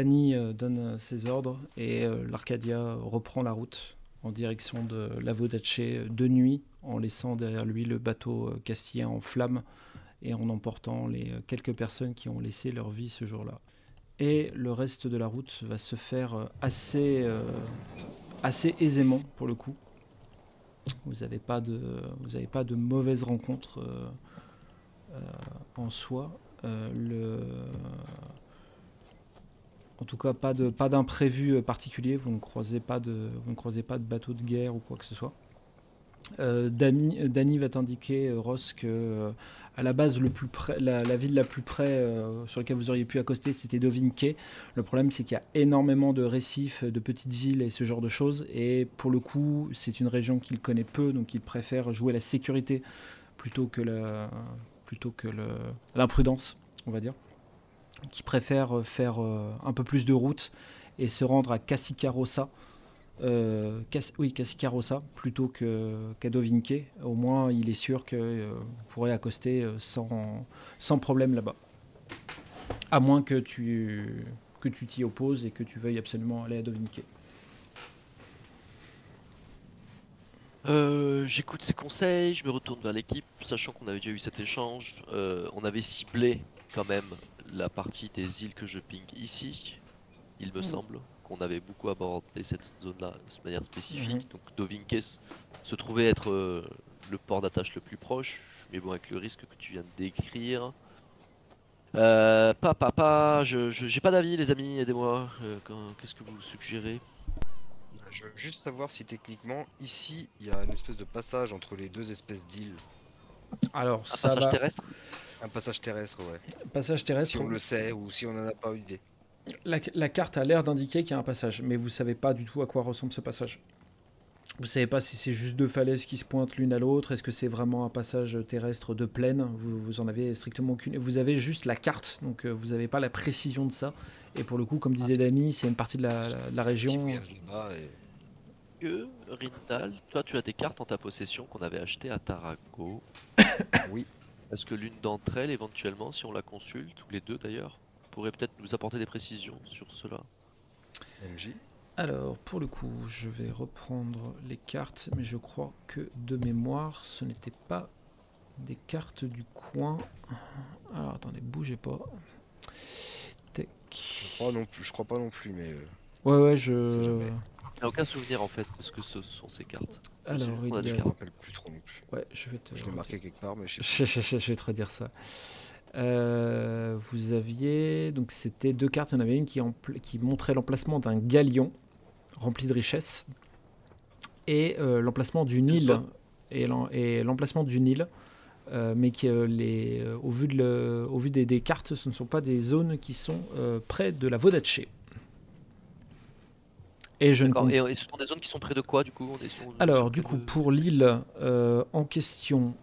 Danny donne ses ordres et l'Arcadia reprend la route en direction de la Vodace de nuit, en laissant derrière lui le bateau castillan en flammes et en emportant les quelques personnes qui ont laissé leur vie ce jour-là. Et le reste de la route va se faire assez, aisément pour le coup. Vous n'avez pas de, vous avez mauvaises rencontres en soi. En tout cas, pas de d'imprévu euh, particulier. Vous ne croisez pas de vous ne croisez pas de bateau de guerre ou quoi que ce soit. Euh, Dany, va t'indiquer, euh, Ross, que à la base, le plus près, la, ville la plus près sur laquelle vous auriez pu accoster, c'était Dovinke. Le problème, c'est qu'il y a énormément de récifs, de petites îles et ce genre de choses. Et pour le coup, c'est une région qu'il connaît peu, donc il préfère jouer la sécurité plutôt que l'imprudence, on va dire qui préfèrent faire euh, un peu plus de route et se rendre à Cassicarossa, euh, oui, plutôt qu'à Dovinke. Au moins, il est sûr que euh, pourrez accoster sans, sans problème là-bas. À moins que tu que tu t'y opposes et que tu veuilles absolument aller à Dovinke. J'écoute ses conseils, je me retourne vers l'équipe, sachant qu'on avait déjà eu cet échange. on avait ciblé quand même la partie des îles que je ping ici, il me mm. semble qu'on avait beaucoup abordé cette zone-là de manière spécifique. Mm-hmm. Donc Dovinke se trouvait être euh, le port d'attache le plus proche, mais bon, avec le risque que tu viens de décrire. Euh, pas, pas, pas, je, j'ai pas d'avis, les amis, aidez-moi. Euh, qu'est-ce que vous suggérez? Je veux juste savoir si techniquement, ici, il y a une espèce de passage entre les deux espèces d'îles. Alors, Un passage terrestre? Un passage terrestre, ouais. Passage terrestre. Si on le sait ou si on n'en a pas idée. La, la carte a l'air d'indiquer qu'il y a un passage, mais vous savez pas du tout à quoi ressemble ce passage. Vous savez pas si c'est juste deux falaises qui se pointent l'une à l'autre. Est-ce que c'est vraiment un passage terrestre de plaine? Vous, vous en avez strictement aucune. Vous avez juste la carte, donc euh, vous n'avez pas la précision de ça. Et pour le coup, comme disait ah. Dany, c'est une partie de la, la, région. Que Rindal, toi tu as des cartes en ta possession qu'on avait achetées à Tarago. oui. Est-ce que l'une d'entre elles, éventuellement, si on la consulte, ou les deux d'ailleurs, pourrait peut-être nous apporter des précisions sur cela? MJ Alors, pour le coup, je vais reprendre les cartes, mais je crois que de mémoire, ce n'était pas des cartes du coin. Alors, attendez, bougez pas. Tech. Je crois, non plus, je crois pas non plus, mais. Euh, ouais, ouais, je. J'ai aucun souvenir en fait de ce que ce sont ces cartes. Alors, il je me rappelle plus trop non plus. Ouais, je vais te. Je l'ai marqué quelque part, mais je sais je, vais te redire ça. Euh, vous aviez donc c'était deux cartes. Il y en avait une qui, qui montrait l'emplacement d'un galion rempli de richesses et euh, l'emplacement d'une île et l'emplacement d'une île. Euh, mais qui, les, au vu, de le, au vu des, des, cartes, ce ne sont pas des zones qui sont près de la Vodache. Et, je ne et, ce sont des zones qui sont près de quoi du coup Alors du coup pour l'île euh, en question,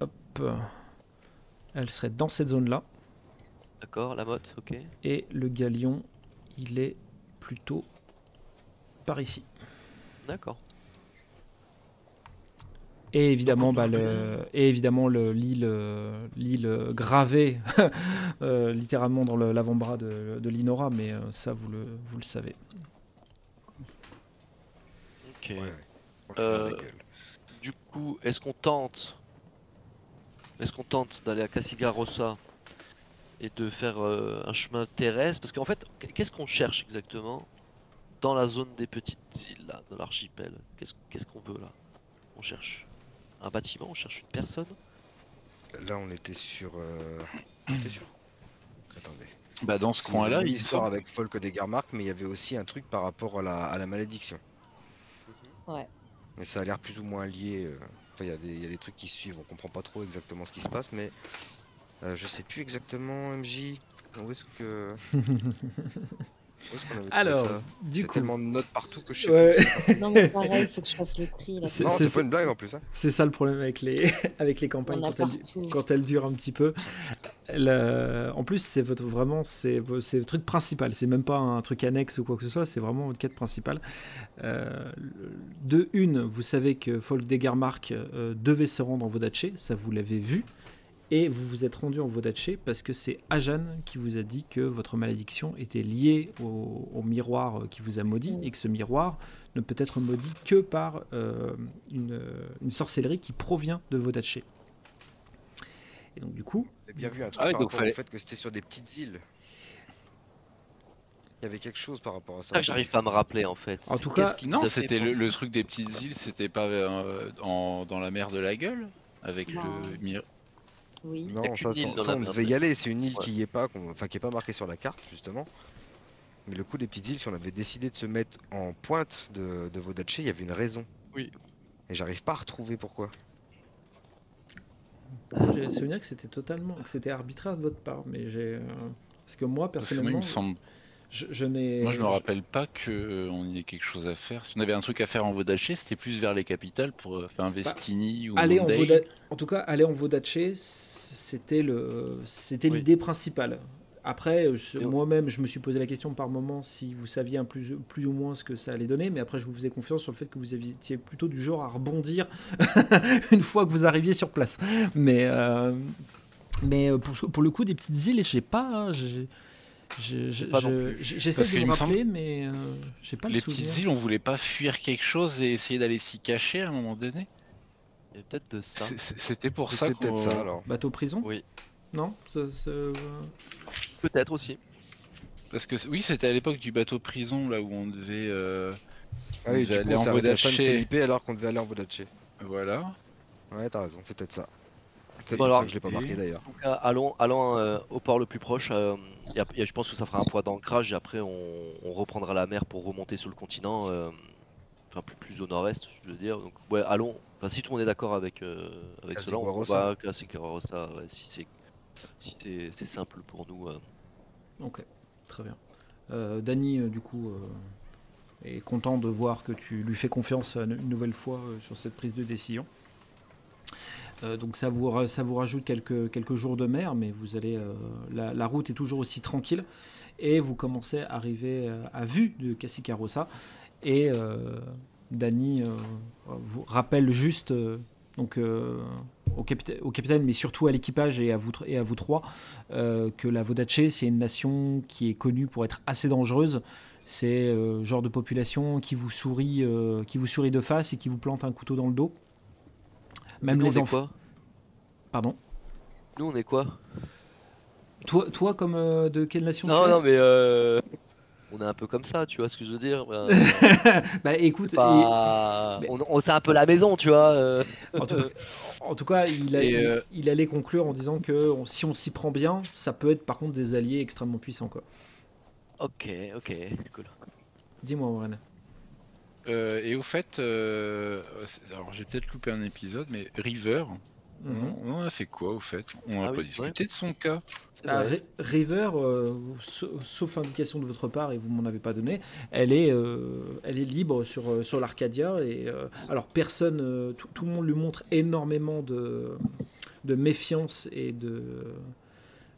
hop, elle serait dans cette zone là. D'accord, la motte, ok. Et le galion, il est plutôt par ici. D'accord. Et évidemment, bah, le, et évidemment le, l'île, l'île gravée euh, littéralement dans l'avant-bras de, de l'Inora, mais euh, ça vous le, vous le savez. Euh, du coup, est-ce qu'on tente Est-ce qu'on tente d'aller à Casigarossa et de faire euh, un chemin terrestre? Parce qu'en fait, qu'est-ce qu'on cherche exactement dans la zone des petites îles là, de l'archipel? Qu'est-ce qu'on veut là? On cherche un bâtiment, on cherche une personne? Là, on était sur. Euh... sur... Attendez. Bah dans ce coin-là, il sort avec Folk des Garmark, mais il y avait aussi un truc par rapport à la malédiction. Ouais. Mais ça a l'air plus ou moins lié. Euh, enfin, il y, a des trucs qui suivent, on comprend pas trop exactement ce qui se passe, mais euh, je sais plus exactement, MJ. Où est-ce que. Alors, du coup. tellement de notes partout que je sais ouais. non, mais pareil, faut que je fasse le tri. Là. C'est, non, c'est pas une blague en plus. Hein. C'est ça le problème avec les, avec les campagnes quand elles, quand elles, durent un petit peu. En plus, c'est votre, vraiment c'est, c'est le truc principal. C'est même pas un truc annexe ou quoi que ce soit. C'est vraiment votre quête principale. Euh, de une, vous savez que Folk Degarmark euh, devait se rendre en Vodaché. Ça, vous l'avez vu. Et vous vous êtes rendu en Vodaché parce que c'est Ajan qui vous a dit que votre malédiction était liée au, au miroir qui vous a maudit Mm. et que ce miroir ne peut être maudit que par euh, une, une sorcellerie qui provient de Vodaché. Et donc du coup, J'ai bien vu un truc Ah oui, par donc rapport fallait- au fait que c'était sur des petites îles. Il y avait quelque chose par rapport à ça. j'arrive pas à me rappeler en fait. En tout cas- Non, c'était le, truc des petites îles, c'était pas euh, en- dans la mer de la gueule avec Non. le mir- Oui. Non, ça, ça, on devait y aller. C'est une île Ouais. qui y est pas, enfin qui est pas marquée sur la carte justement. Mais le coup des petites îles, si on avait décidé de se mettre en pointe de, de Vodaché, il y avait une raison. Oui. Et j'arrive pas à retrouver pourquoi. j'ai le souvenir que c'était totalement, que c'était arbitraire de votre part, mais j'ai, euh, parce que moi Parce que moi, il personnellement, me semble, je, je n'ai, moi je me rappelle pas qu'on y ait quelque chose à faire. Si on avait un truc à faire en Vodaché, c'était plus vers les capitales pour euh, faire un Vestini ou aller en. Voda- en tout cas, aller en Vodaché, c'était le, c'était Oui. l'idée principale. Après, euh, je- moi-même, je me suis posé la question par moment si vous saviez un plus, plus ou moins ce que ça allait donner, mais après, je vous faisais confiance sur le fait que vous étiez plutôt du genre à rebondir une fois que vous arriviez sur place. Mais, euh, mais euh, pour, pour le coup, des petites îles, j'ai pas, j'ai- je- j'essaie de me rappeler, mais euh, j'ai pas Les le souvenir. petites îles, on voulait pas fuir quelque chose et essayer d'aller s'y cacher à un moment donné. Il y a peut-être de ça. C'était pour ça C'était peut-être qu'on ça alors. Bateau prison? Oui. Non Peut-être aussi. Parce que oui, c'était à l'époque du bateau prison là où on devait. euh, Ah oui, on devait du coup, aller on en San. Felipe alors qu'on devait aller en Vodaché. Voilà. Ouais, t'as raison, c'est peut-être ça. C'est pour ça que je l'ai pas marqué d'ailleurs. Cas, allons, allons euh, au port le plus proche. euh, je pense que ça fera un point d'ancrage et après on, on reprendra la mer pour remonter sur le continent. euh, enfin, plus, plus au nord-est, je veux dire. Donc, ouais, allons. Enfin, si tout le monde est d'accord avec, euh, avec cela, on va Casiguarosa, ouais, si c'est si c'est simple pour nous. euh. Ok, très bien. Euh, Dany, euh, du coup, euh, est content de voir que tu lui fais confiance euh, une nouvelle fois euh, sur cette prise de décision. Euh, donc ça vous, ça vous rajoute quelques, quelques jours de mer, mais vous allez, euh, la, route est toujours aussi tranquille et vous commencez à arriver euh, à vue de Cassicarossa et Dany vous rappelle juste donc, au, capita- au capitaine, mais surtout à l'équipage et à vous, et à vous trois, que la Vodaché, c'est une nation qui est connue pour être assez dangereuse. C'est euh, genre de population qui vous sourit, qui vous sourit de face et qui vous plante un couteau dans le dos. Même Nous, on les est enfants. quoi Pardon. Nous, on est quoi Toi, toi comme euh, de quelle nation Non, tu es non, mais euh, on est un peu comme ça, tu vois ce que je veux dire Ben, Bah écoute, pas- on, on c'est un peu la maison, tu vois. euh. en, tout, en tout cas, il, a- Et, il- il allait conclure en disant que on- si on s'y prend bien, ça peut être par contre des alliés extrêmement puissants. Quoi. Ok, ok, cool. Dis-moi, Warren. Euh, et au fait, euh, alors j'ai peut-être loupé un épisode, mais River, Mhm. on, on en a fait quoi au fait? On n'a Ah pas oui, discuté de son cas. Ah. Ri- River, euh, sa- sauf indication de votre part et vous m'en avez pas donné, elle est, euh, elle est libre sur, sur l'Arcadia et euh, alors personne, euh, tout, tout le monde lui montre énormément de, de méfiance et de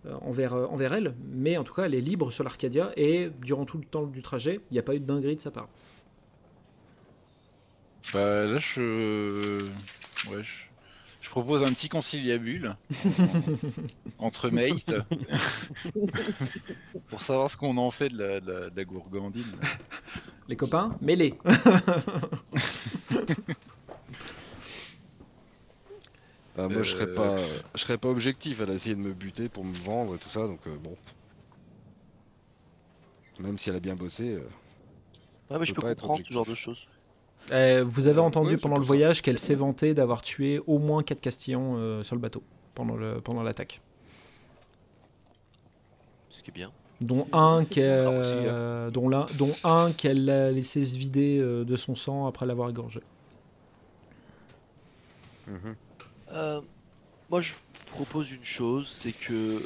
euh, envers, euh, envers elle, mais en tout cas elle est libre sur l'Arcadia et durant tout le temps du trajet, il n'y a pas eu de dinguerie de sa part. Bah là, je, ouais, je, je propose un petit conciliabule entre mates pour savoir ce qu'on en fait de la, de la, de la gourgandine. Les copains, mêlés. Bah, moi, je serais Euh, pas, je serais pas objectif. Elle a essayé de me buter pour me vendre et tout ça, donc euh, bon. Même si elle a bien bossé. euh, Ouais, mais je peux pas être comprendre ce genre de choses. Euh, vous avez Euh, entendu ouais, pendant le voyage qu'elle s'est vantée d'avoir tué au moins 4 Castillans euh, sur le bateau pendant le- pendant l'attaque. Ce qui est bien. dont un qu'elle euh, dont l'un- dont un qu'elle a laissé se vider euh, de son sang après l'avoir égorgé. mhm. Euh, moi, je propose une chose, c'est que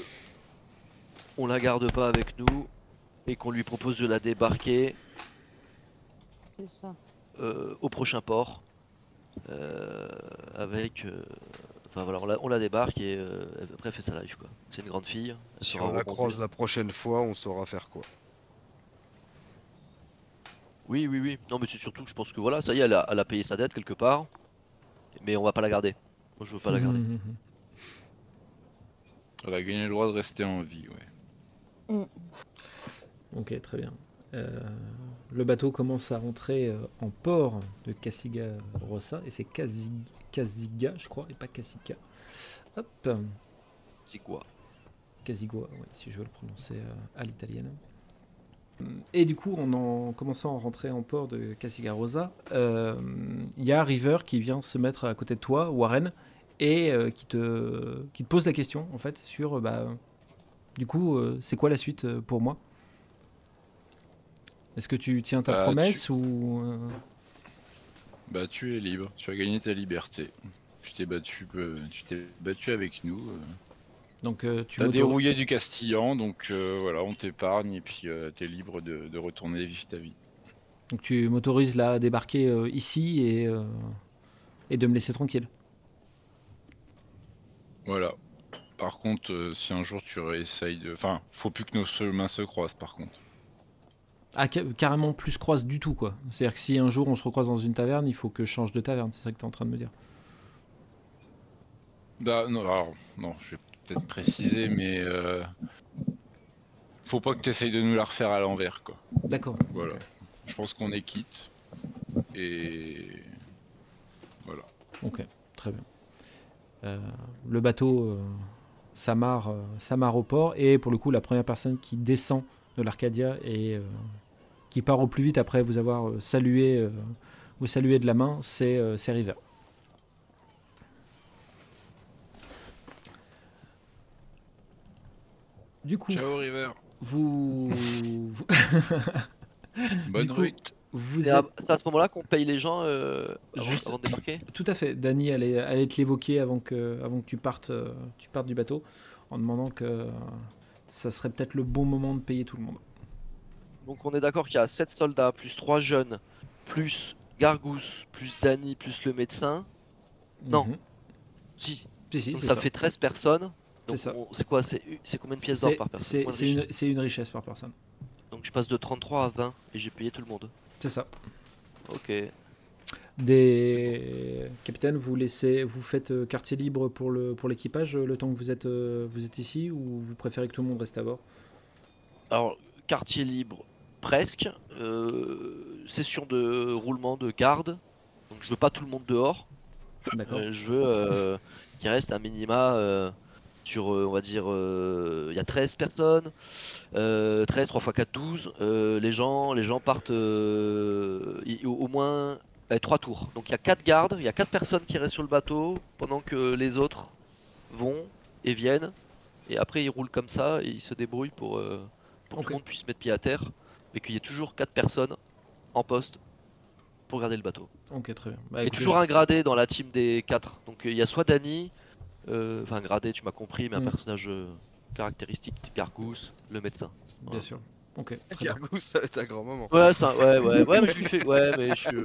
on la garde pas avec nous et qu'on lui propose de la débarquer C'est ça. Euh, au prochain port euh, avec. euh, Enfin voilà, on la, on la débarque et euh, après elle fait sa life quoi. C'est une grande fille. elle Si sera on la croise la prochaine fois, on saura faire quoi. Oui, oui, oui. Non, mais c'est surtout que je pense que voilà, ça y est, elle a, elle a payé sa dette quelque part, mais on va pas la garder. Moi, je veux pas la garder. Elle a gagné le droit de rester en vie, ouais. Ok, très bien. Euh, le bateau commence à rentrer euh, en port de Casiga Rossa et c'est Casi- Casiga, je crois, et pas Casica. Hop, Casigua, oui, si je veux le prononcer euh, à l'italienne. Et du coup, en, en commençant à rentrer en port de Casiga Rosa, euh, il y a River qui vient se mettre à côté de toi, Warren, et euh, qui, te, qui te pose la question, en fait, sur, bah, du coup, euh, c'est quoi la suite pour moi? Est-ce que tu tiens ta Bah, promesse ou... euh, Bah, tu es libre, tu as gagné ta liberté. Tu t'es battu, euh, tu t'es battu avec nous. euh. Donc, tu Tu as dérouillé du Castillan, donc voilà, on t'épargne et puis euh, t'es libre de, de retourner vivre ta vie. donc tu m'autorises là à débarquer ici et, et de me laisser tranquille. Voilà. Par contre, si un jour tu réessayes de. Enfin, faut plus que nos chemins se croisent par contre. Ah, ca- carrément plus croise du tout, quoi. C'est-à-dire que si un jour on se recroise dans une taverne, il faut que je change de taverne, c'est ça que tu es en train de me dire. Bah, non, alors, non, je vais peut-être préciser, mais. euh, Faut pas que tu essayes de nous la refaire à l'envers, quoi. D'accord. Voilà. Je pense qu'on est quitte. Et. Voilà. Ok, très bien. Euh, le bateau euh, s'amarre euh, s'amarre au port et pour le coup, la première personne qui descend de l'Arcadia euh, qui part au plus vite après vous avoir euh, salué, euh, vous saluer de la main, c'est euh, c'est River. Du coup, Ciao, River. vous, vous, Bonne coup, route. vous C'est à, c'est à ce moment-là qu'on paye les gens euh, avant, Juste- avant de débarquer? Tout à fait. Dany allait, allait te l'évoquer avant que, avant que tu, partes, tu partes du bateau, en demandant que ça serait peut-être le bon moment de payer tout le monde. Donc on est d'accord qu'il y a 7 soldats, plus 3 jeunes, plus Gargous, plus Danny, plus le médecin. Non. Mhm. Si, Si, si, donc ça, ça. fait 13 personnes. Donc C'est ça. on- c'est quoi C'est combien de pièces d'or par personne? C'est une, richesse par personne. Donc je passe de 33 à 20 et j'ai payé tout le monde. C'est ça. Ok. Des capitaines, vous laissez, vous faites euh, quartier libre pour le pour l'équipage euh, le temps que vous êtes euh, vous êtes ici ou vous préférez que tout le monde reste à bord? Alors, quartier libre, presque. Euh, session de roulement de garde. Donc je veux pas tout le monde dehors. Euh, je veux euh, qu'il reste un minima euh, sur, euh, on va dire, euh, il y a 13 personnes. Euh, 13, 3 x 4, 12. Euh, les, gens, les gens partent euh, au, au moins 3 tours. Donc il y a 4 gardes, il y a 4 personnes qui restent sur le bateau pendant que les autres vont et viennent. Et après ils roulent comme ça et ils se débrouillent pour, euh, que tout le monde puisse mettre pied à terre. Mais qu'il y ait toujours 4 personnes en poste pour garder le bateau. Ok, très bien. Bah, Il y a écoutez, toujours je- un gradé dans la team des 4. Donc euh, il y a soit Danny, euh, enfin gradé, tu m'as compris, mais un Mm. personnage euh, caractéristique, Gargous, le médecin. Bien sûr. Ok. Cargou, ça va être un grand moment. Ouais, ça, ouais, ouais, ouais, mais je suis fait, ouais, mais je suis euh,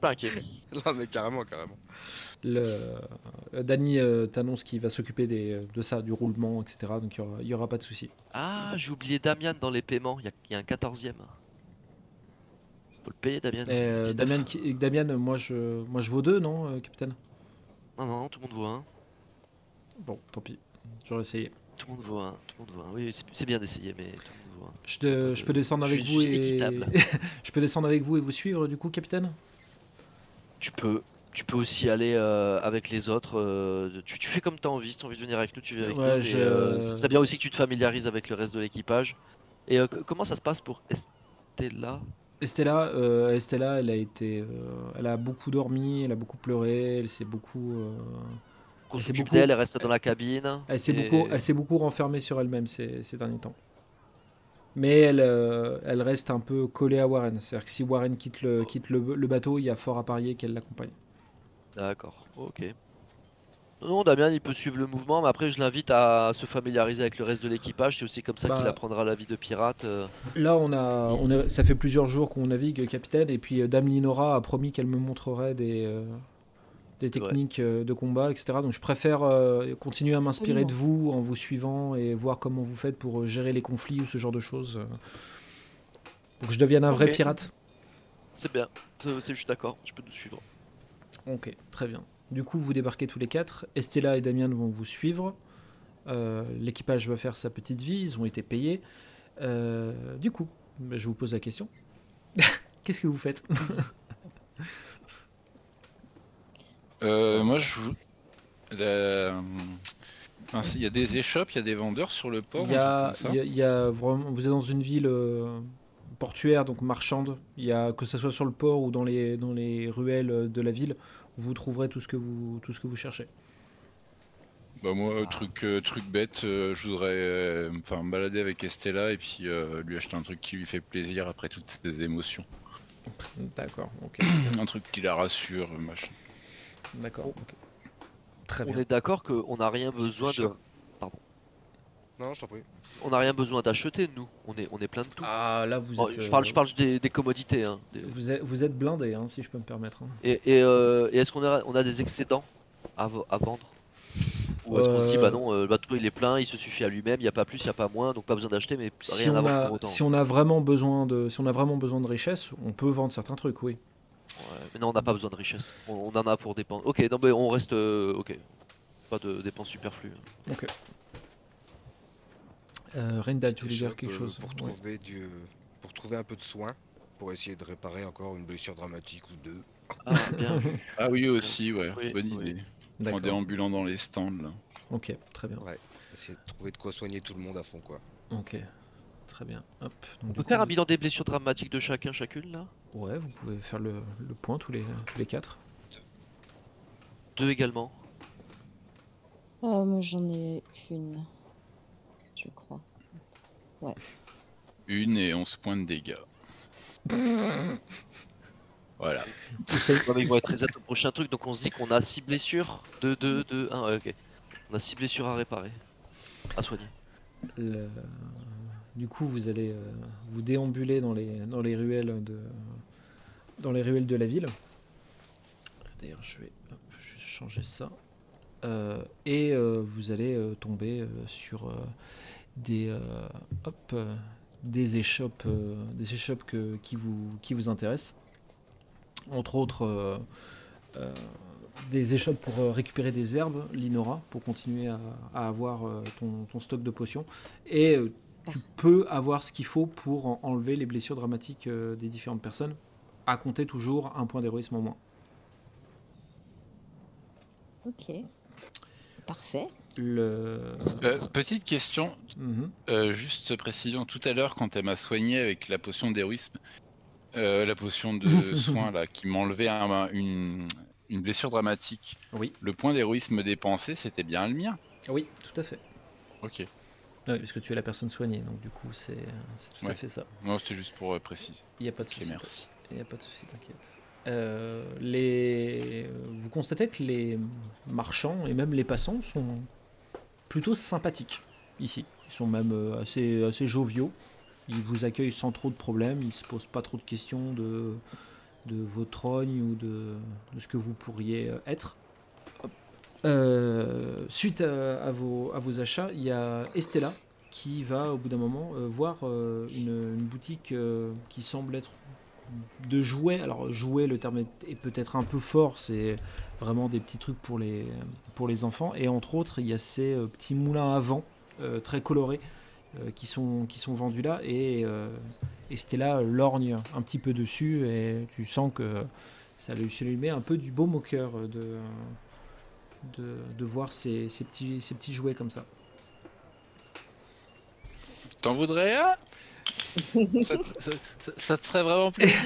pas inquiet. Non, mais carrément, carrément. Le, euh, Dany euh, t'annonce qu'il va s'occuper des- de ça, du roulement, etc. Donc il y aura, pas de souci. Ah, j'ai oublié Damian dans les paiements, il y a, il y a un 14ème. Faut le payer, Damian. Et, euh, 19. Damian, qui- Damian, moi je, moi je vaux deux, non, euh, capitaine? Non, non, tout le monde voit un. Bon, tant pis. J'aurais essayé. Tout le monde voit un. Tout le monde voit un. Oui, c'est- c'est bien d'essayer, mais tout le monde voit un. Je, te- je peux descendre Je avec suis- vous je suis et équitable. je peux descendre avec vous et vous suivre du coup, capitaine? Tu peux. Tu peux aussi aller euh, avec les autres. euh, tu, tu fais comme tu as envie. Si tu as envie de venir avec nous, tu viens avec Ouais, nous. euh, ce serait bien aussi que tu te familiarises avec le reste de l'équipage. Et euh, comment ça se passe pour Estella? Estella, Estella, elle a été, elle a beaucoup dormi, elle a beaucoup pleuré, elle s'est beaucoup, c'est s'occupe beaucoup- elle reste dans la cabine. elle s'est et- beaucoup, elle s'est beaucoup renfermée sur elle-même ces, ces derniers temps. Mais elle, elle reste un peu collée à Warren. C'est-à-dire que si Warren quitte le, quitte le, le bateau, il y a fort à parier qu'elle l'accompagne. D'accord, ok. Non, Damien, il peut suivre le mouvement, mais après, je l'invite à se familiariser avec le reste de l'équipage. C'est aussi comme ça Bah. qu'il apprendra la vie de pirate. euh. Là, on a, on a- ça fait plusieurs jours qu'on navigue, capitaine, et puis euh, Dame Linora a promis qu'elle me montrerait des, euh, des techniques de combat, etc. Donc je préfère euh, continuer à m'inspirer de vous en vous suivant et voir comment vous faites pour gérer les conflits ou ce genre de choses. pour que je devienne un vrai pirate. C'est bien, c'est, c'est- je suis d'accord, tu peux nous suivre. Ok, très bien. Du coup, vous débarquez tous les quatre. Estella et Damien vont vous suivre. Euh, L'équipage va faire sa petite vie, ils ont été payés. Euh, du coup, bah, je vous pose la question. Qu'est-ce que vous faites Euh, moi, je. vous- la- enfin, Il y a des échoppes, il y a des vendeurs sur le port. Il y a, a- a vraiment, vous êtes dans une ville euh, portuaire, donc marchande. Il y a que ce soit sur le port ou dans les, dans les ruelles de la ville, vous trouverez tout ce que vous, tout ce que vous cherchez. Bah moi, truc, euh, truc bête, euh, je voudrais euh, enfin, me balader avec Estella et puis euh, lui acheter un truc qui lui fait plaisir après toutes ces émotions. D'accord, ok. un truc qui la rassure, machin. D'accord, ok. Très On bien. est d'accord qu'on n'a rien besoin de. Chaud. Non, je t'en prie. On n'a rien besoin d'acheter, nous. On est, on est plein de tout. Ah, là, vous Oh, êtes. je parle, euh, je parle des, des commodités. Hein, des- Vous êtes, vous êtes blindé, hein, si je peux me permettre. hein. Et, et, euh, et est-ce qu'on a, on a des excédents à, vendre? Ou est-ce qu'on se dit, Euh, bah non, euh, le bateau il est plein, il se suffit à lui-même, il n'y a pas plus, il n'y a pas moins, donc pas besoin d'acheter, mais Si rien à on, vendre a, pour autant. si on a vraiment besoin de, si on a vraiment besoin de richesse, on peut vendre certains trucs, oui. Ouais, mais non, on n'a pas besoin de richesse. On, on en a pour dépenser. Ok, non, mais on reste. euh, ok. Pas de dépenses superflues. Ok. Euh, Rendal, tu voulais dire quelque euh, chose pour Ouais. trouver du, pour trouver un peu de soin, pour essayer de réparer encore une blessure dramatique ou deux. Ah, bien. Ah oui, aussi, ouais, Oui, bonne oui. idée. En déambulant dans les stands, là. Ok, très bien. Essayer de trouver de quoi soigner tout le monde à fond, quoi. Ok, très bien. Hop. donc On peut coup, faire un bilan des blessures dramatiques de chacun, chacune là? Ouais, vous pouvez faire le, le point tous les, tous les quatre. Deux également. Ah, moi j'en ai qu'une. Je crois. Une et 11 points de dégâts. voilà. Ouais, mais ils vont être très au prochain truc, donc on se dit qu'on a 6 blessures. 2, 2, 2, 1, ouais, ok. On a 6 blessures à réparer. À soigner. le- Du coup, vous allez euh, vous déambuler dans les, dans les ruelles de, dans les ruelles de la ville. D'ailleurs, je vais hop, juste changer ça. Euh, et euh, vous allez euh, tomber euh, sur euh, des, euh, hop, euh, des échoppes, euh, des échoppes qui, vous, qui vous intéressent. Entre autres, des échoppes pour récupérer des herbes, l'inora, pour continuer à, avoir ton, ton stock de potions. Et tu peux avoir ce qu'il faut pour en- enlever les blessures dramatiques des différentes personnes, à compter toujours un point d'héroïsme en moins. Ok. Parfait. Le... Euh, petite question, Mhm. euh, juste précision. Tout à l'heure, quand elle m'a soigné avec la potion d'héroïsme, euh, la potion de soin là, qui m'enlevait un- une, une blessure dramatique, Oui. le point d'héroïsme dépensé, c'était bien le mien? Oui, tout à fait. Ok. Oui, parce que tu es la personne soignée, donc du coup, c'est tout à fait ça. Non, c'était juste pour préciser. Il n'y a pas de souci. merci. Il n'y a pas de souci, t'inquiète. Les... Vous constatez que les marchands et même les passants sont plutôt sympathiques ici. Ils sont même euh, assez, assez joviaux. Ils vous accueillent sans trop de problèmes. Ils ne se posent pas trop de questions de, de votre rogne ou de, de ce que vous pourriez euh, être. Euh, suite à, vos, à vos achats, il y a Estella qui va au bout d'un moment voir une, boutique qui semble être de jouets. Alors jouets, le terme est, peut-être un peu fort, c'est vraiment des petits trucs pour les, enfants. Et entre autres, il y a ces euh, petits moulins à vent euh, très colorés euh, qui, sont, vendus là. Et, Stella lorgne un petit peu dessus et tu sens que ça lui, met un peu du baume au cœur de, de, voir ces, ces petits, ces petits jouets comme ça. T'en voudrais un? Ça, ça- ça- ça te ferait vraiment plaisir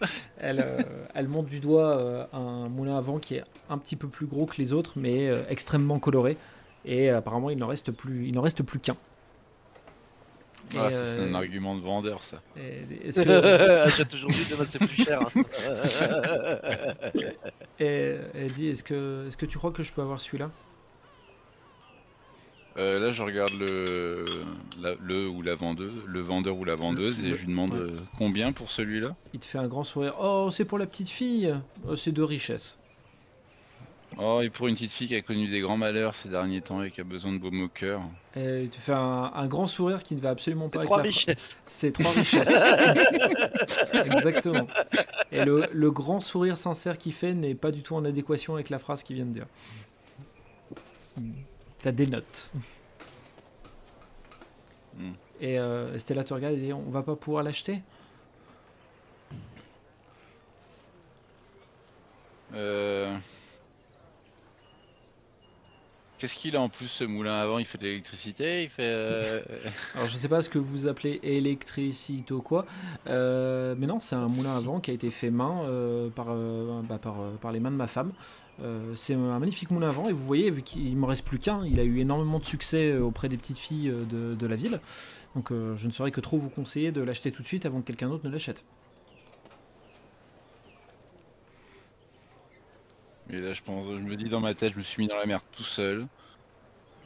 Elle, euh, elle monte du doigt euh, un moulin à vent qui est un petit peu plus gros que les autres, mais euh, extrêmement coloré. Et euh, apparemment, il n'en reste plus, il n'en reste plus qu'un. Ah, c'est un argument de vendeur, ça. Est-ce que Achète aujourd'hui, demain c'est plus cher. hein. et- elle dit Est-ce que, est-ce que tu crois que je peux avoir celui-là? Euh, là, je regarde le, la- le ou la vendeuse, le vendeur ou la vendeuse, et je lui demande ouais. euh, combien pour celui-là? Il te fait un grand sourire. Oh, c'est pour la petite fille. Oh, c'est de richesse. Oh, et pour une petite fille qui a connu des grands malheurs ces derniers temps et qui a besoin de baume au cœur. Et il te fait un, un grand sourire qui ne va absolument C'est pas avec trois la richesses. C'est trois richesses. Exactement. Et le, le grand sourire sincère qu'il fait n'est pas du tout en adéquation avec la phrase qu'il vient de dire ça dénote. Hmm. Et euh, Stella te regarde et dit On va pas pouvoir l'acheter? Euh... Qu'est-ce qu'il a en plus ce moulin avant Il fait de l'électricité Il fait. euh, Alors, je sais pas ce que vous appelez électricité ou quoi, euh, mais non, c'est un moulin à vent qui a été fait main euh, par, bah, par, les mains de ma femme. C'est un magnifique moulin à vent et vous voyez, vu qu'il m'en reste plus qu'un, il a eu énormément de succès auprès des petites filles de, la ville. Donc, je ne saurais que trop vous conseiller de l'acheter tout de suite avant que quelqu'un d'autre ne l'achète. Mais là, je pense, je me dis dans ma tête, je me suis mis dans la merde tout seul.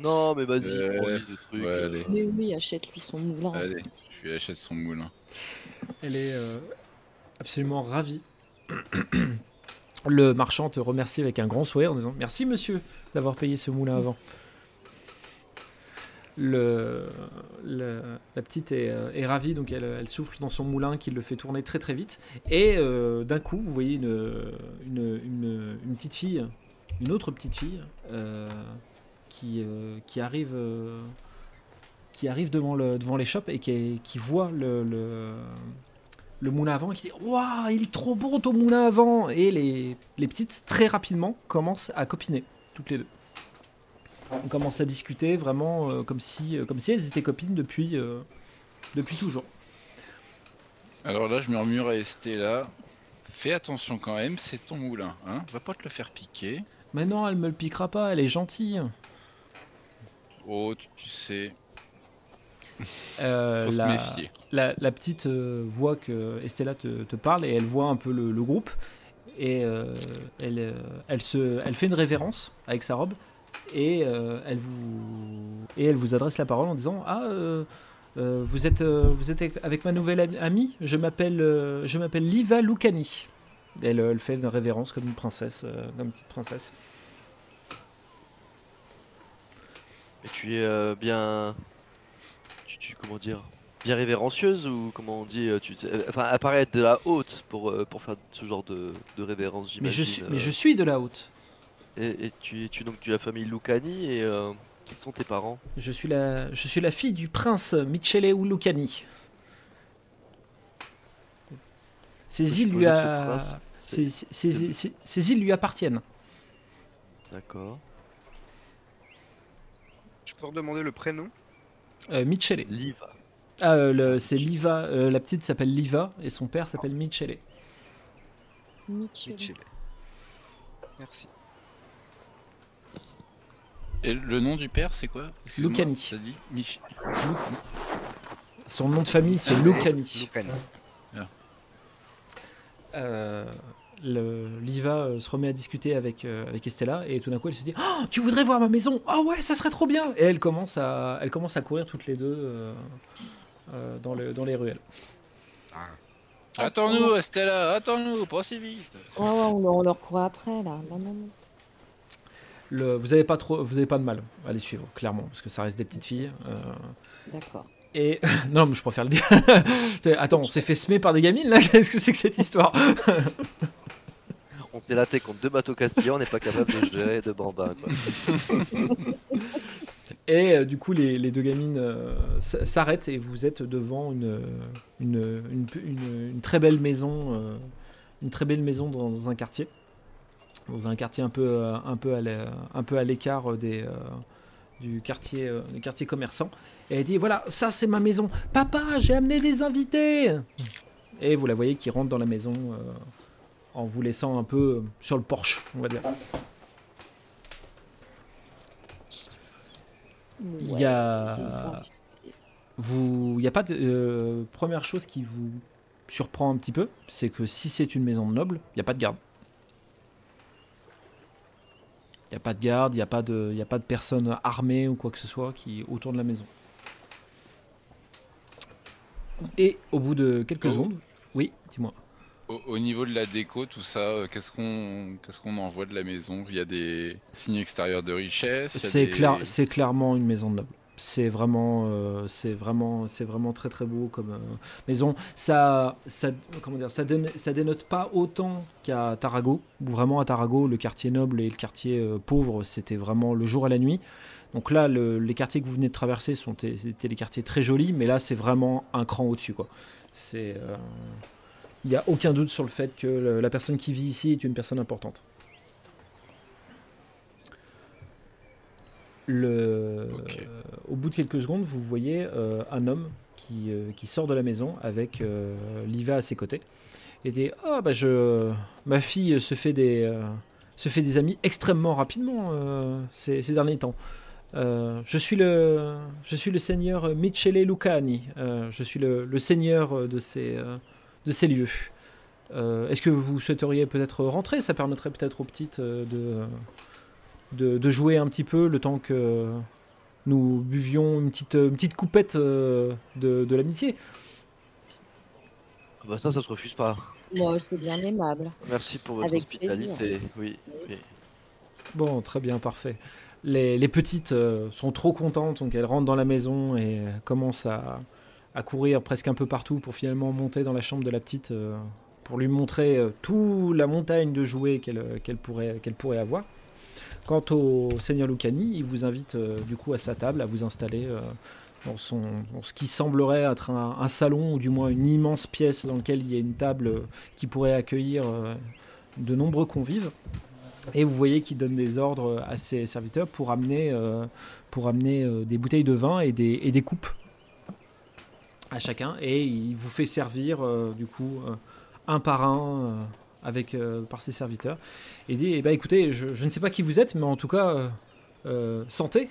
Non, mais vas-y, Euh, prends-lui des trucs. ouais, euh, allez. Mais oui, achète-lui son moulin. Allez, je lui achète son moulin. Elle est euh, absolument ravie. Le marchand te remercie avec un grand sourire en disant Merci monsieur d'avoir payé ce moulin avant. Le, la petite est, euh, ravie, donc elle, souffle dans son moulin qui le fait tourner très très vite. Et euh, d'un coup, vous voyez une, petite fille, une autre petite fille, euh, qui, arrive. qui arrive devant, le, devant les shops et qui, voit le, le, moulin à vent et qui dit Waouh, il est trop bon ton moulin à vent Et les petites, très rapidement, commencent à copiner, toutes les deux. On commence à discuter vraiment euh, comme, si, euh, comme si elles étaient copines depuis, euh, depuis toujours. Alors là, je murmure à Estella. Fais attention quand même, c'est ton moulin, hein Va pas te le faire piquer. Mais non, elle me le piquera pas, elle est gentille. Oh, tu, tu sais, faut la, se méfier. la, la petite voit que Estella te, te parle et elle voit un peu le, le groupe et elle, elle, se, elle fait une révérence avec sa robe et, euh, elle, vous, et elle vous adresse la parole en disant Ah, euh, euh, vous, êtes, vous êtes avec ma nouvelle ami- amie Je m'appelle je m'appelle Liva Lucani. Elle, elle fait une révérence comme une princesse, comme une petite princesse. Et tu es bien. Tu, tu- comment dire Bien révérencieuse ou comment on dit tu, Enfin, apparaître de la haute pour, pour faire ce genre de, de révérence, Mais je, j'imagine. suis, mais je suis de la haute. Et, et tu es tu, donc tu es la famille Lucani et euh, qui sont tes parents? Je suis la, je suis la fille du prince Michele Lucani. Ces îles lui a... ces, c'est- ces- ces- ces- ces îles lui appartiennent. D'accord. Je peux redemander le prénom? Euh, Michele. Liva. Ah, euh, le- c'est Liva. euh, la petite s'appelle Liva et son père s'appelle Michele. Michel. Michele. Merci. Et le nom du père, c'est quoi? Lucani. Mich- Son nom de famille c'est Lucani. Lucani. Euh, le- Liva euh, se remet à discuter avec, euh, avec Estella et tout d'un coup elle se dit Oh, Tu voudrais voir ma maison? Oh ouais, ça serait trop bien Et elle commence à, elle commence à courir toutes les deux euh, euh, dans, le, dans les ruelles. Ah, Attends-nous, Estella, attends-nous, pas si vite. Ouais, on, leur- on leur court après là. Non, non, non. Le, vous avez pas trop, vous avez pas de mal à les suivre, clairement, parce que ça reste des petites filles. euh, D'accord. et non, mais je préfère le dire. C'est- Attends, on s'est fait semer par des gamines là Qu'est-ce que c'est que cette histoire? On s'est laté contre deux bateaux castillans, on n'est pas capable de gérer deux bambins. Quoi. Et euh, du coup, les, les deux gamines euh, s- s'arrêtent et vous êtes devant une, une, une, une- une très belle maison, euh, une très belle maison dans un quartier, dans un quartier un peu, euh, peu à l'écart des, euh, du quartier, euh, du quartier. Et elle dit voilà, ça c'est ma maison. Papa, j'ai amené des invités. Et vous la voyez qui rentre dans la maison euh, en vous laissant un peu euh, sur le porche, on va dire. Il y a- des. Vous, il n'y a pas de euh, première chose qui vous surprend un petit peu, c'est que si c'est une maison noble, il n'y a pas de garde. Il n'y a pas de garde, il n'y a pas de, y a pas de personnes armées ou quoi que ce soit qui autour de la maison. Et au bout de quelques Oh. secondes, oui, dis-moi. Au, au niveau de la déco, tout ça, euh, qu'est-ce qu'on qu'est-ce qu'on envoie de la maison? Il y a des signes extérieurs de richesse des- clair, c'est clairement une maison de noble. C'est vraiment, euh, c'est vraiment, c'est vraiment très très beau comme euh, maison. Ça, comment dire, ça, dénote pas autant qu'à Tarago. Où vraiment à Tarago, le quartier noble et le quartier euh, pauvre, c'était vraiment le jour et la nuit. Donc là, le- les quartiers que vous venez de traverser c'était des quartiers très jolis, mais là, c'est vraiment un cran au-dessus, quoi. Il n'y a aucun doute sur le fait que la personne qui vit ici est une personne importante. Le, euh, au bout de quelques secondes, vous voyez euh, un homme qui, euh, qui sort de la maison avec Liva à ses côtés. Et dit Ah, bah, je, ma fille se fait des, se fait des amis extrêmement rapidement euh, ces, ces derniers temps. Euh, je, suis le, je suis le seigneur Michele Lucani. Euh, je suis le, le seigneur de ces, de ces lieux. Est-ce que vous souhaiteriez peut-être rentrer? Ça permettrait peut-être aux petites de, de, de jouer un petit peu le temps que nous buvions une petite, une petite coupette euh, de, de l'amitié. Ah Bah ça, ça se refuse pas. Moi, c'est bien aimable. Merci pour votre Avec hospitalité. Oui. Bon, très bien, parfait. Les, les petites euh, sont trop contentes, donc elles rentrent dans la maison et euh, commencent à, à courir presque un peu partout pour finalement monter dans la chambre de la petite euh, pour lui montrer euh, toute la montagne de jouets qu'elle qu'elle pourrait, qu'elle pourrait avoir. Quant au seigneur Lucani, il vous invite euh, du coup à sa table, à vous installer euh, dans, ce qui semblerait être un, salon ou du moins une immense pièce dans laquelle il y a une table euh, qui pourrait accueillir de nombreux convives. Et vous voyez qu'il donne des ordres à ses serviteurs pour amener, des bouteilles de vin et des, coupes à chacun. Et il vous fait servir, du coup, un par un avec, euh, par ses serviteurs. Et il dit eh ben, écoutez, je, je ne sais pas qui vous êtes, mais en tout cas, euh, euh, santé.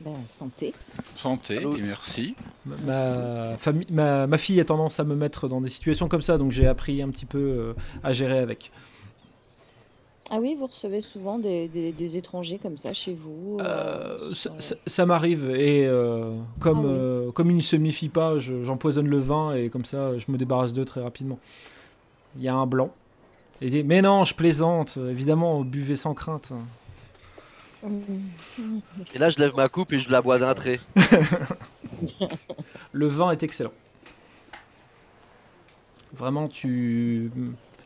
Ben, santé. Santé Allô. et merci. Ma, famille, ma, ma fille a tendance à me mettre dans des situations comme ça, donc j'ai appris un petit peu euh, à gérer avec. Ah oui, vous recevez souvent des, des- des étrangers comme ça chez vous Euh, ça, sur- ça- ça m'arrive et euh, comme, Ah oui. euh, comme il ne se méfie pas, je- j'empoisonne le vin et comme ça je me débarrasse d'eux très rapidement. Il y a un blanc. Et il dit, mais non, je plaisante, évidemment, buvez sans crainte. Et là, je lève ma coupe et je la bois d'un trait. Le vin est excellent. Vraiment, tu.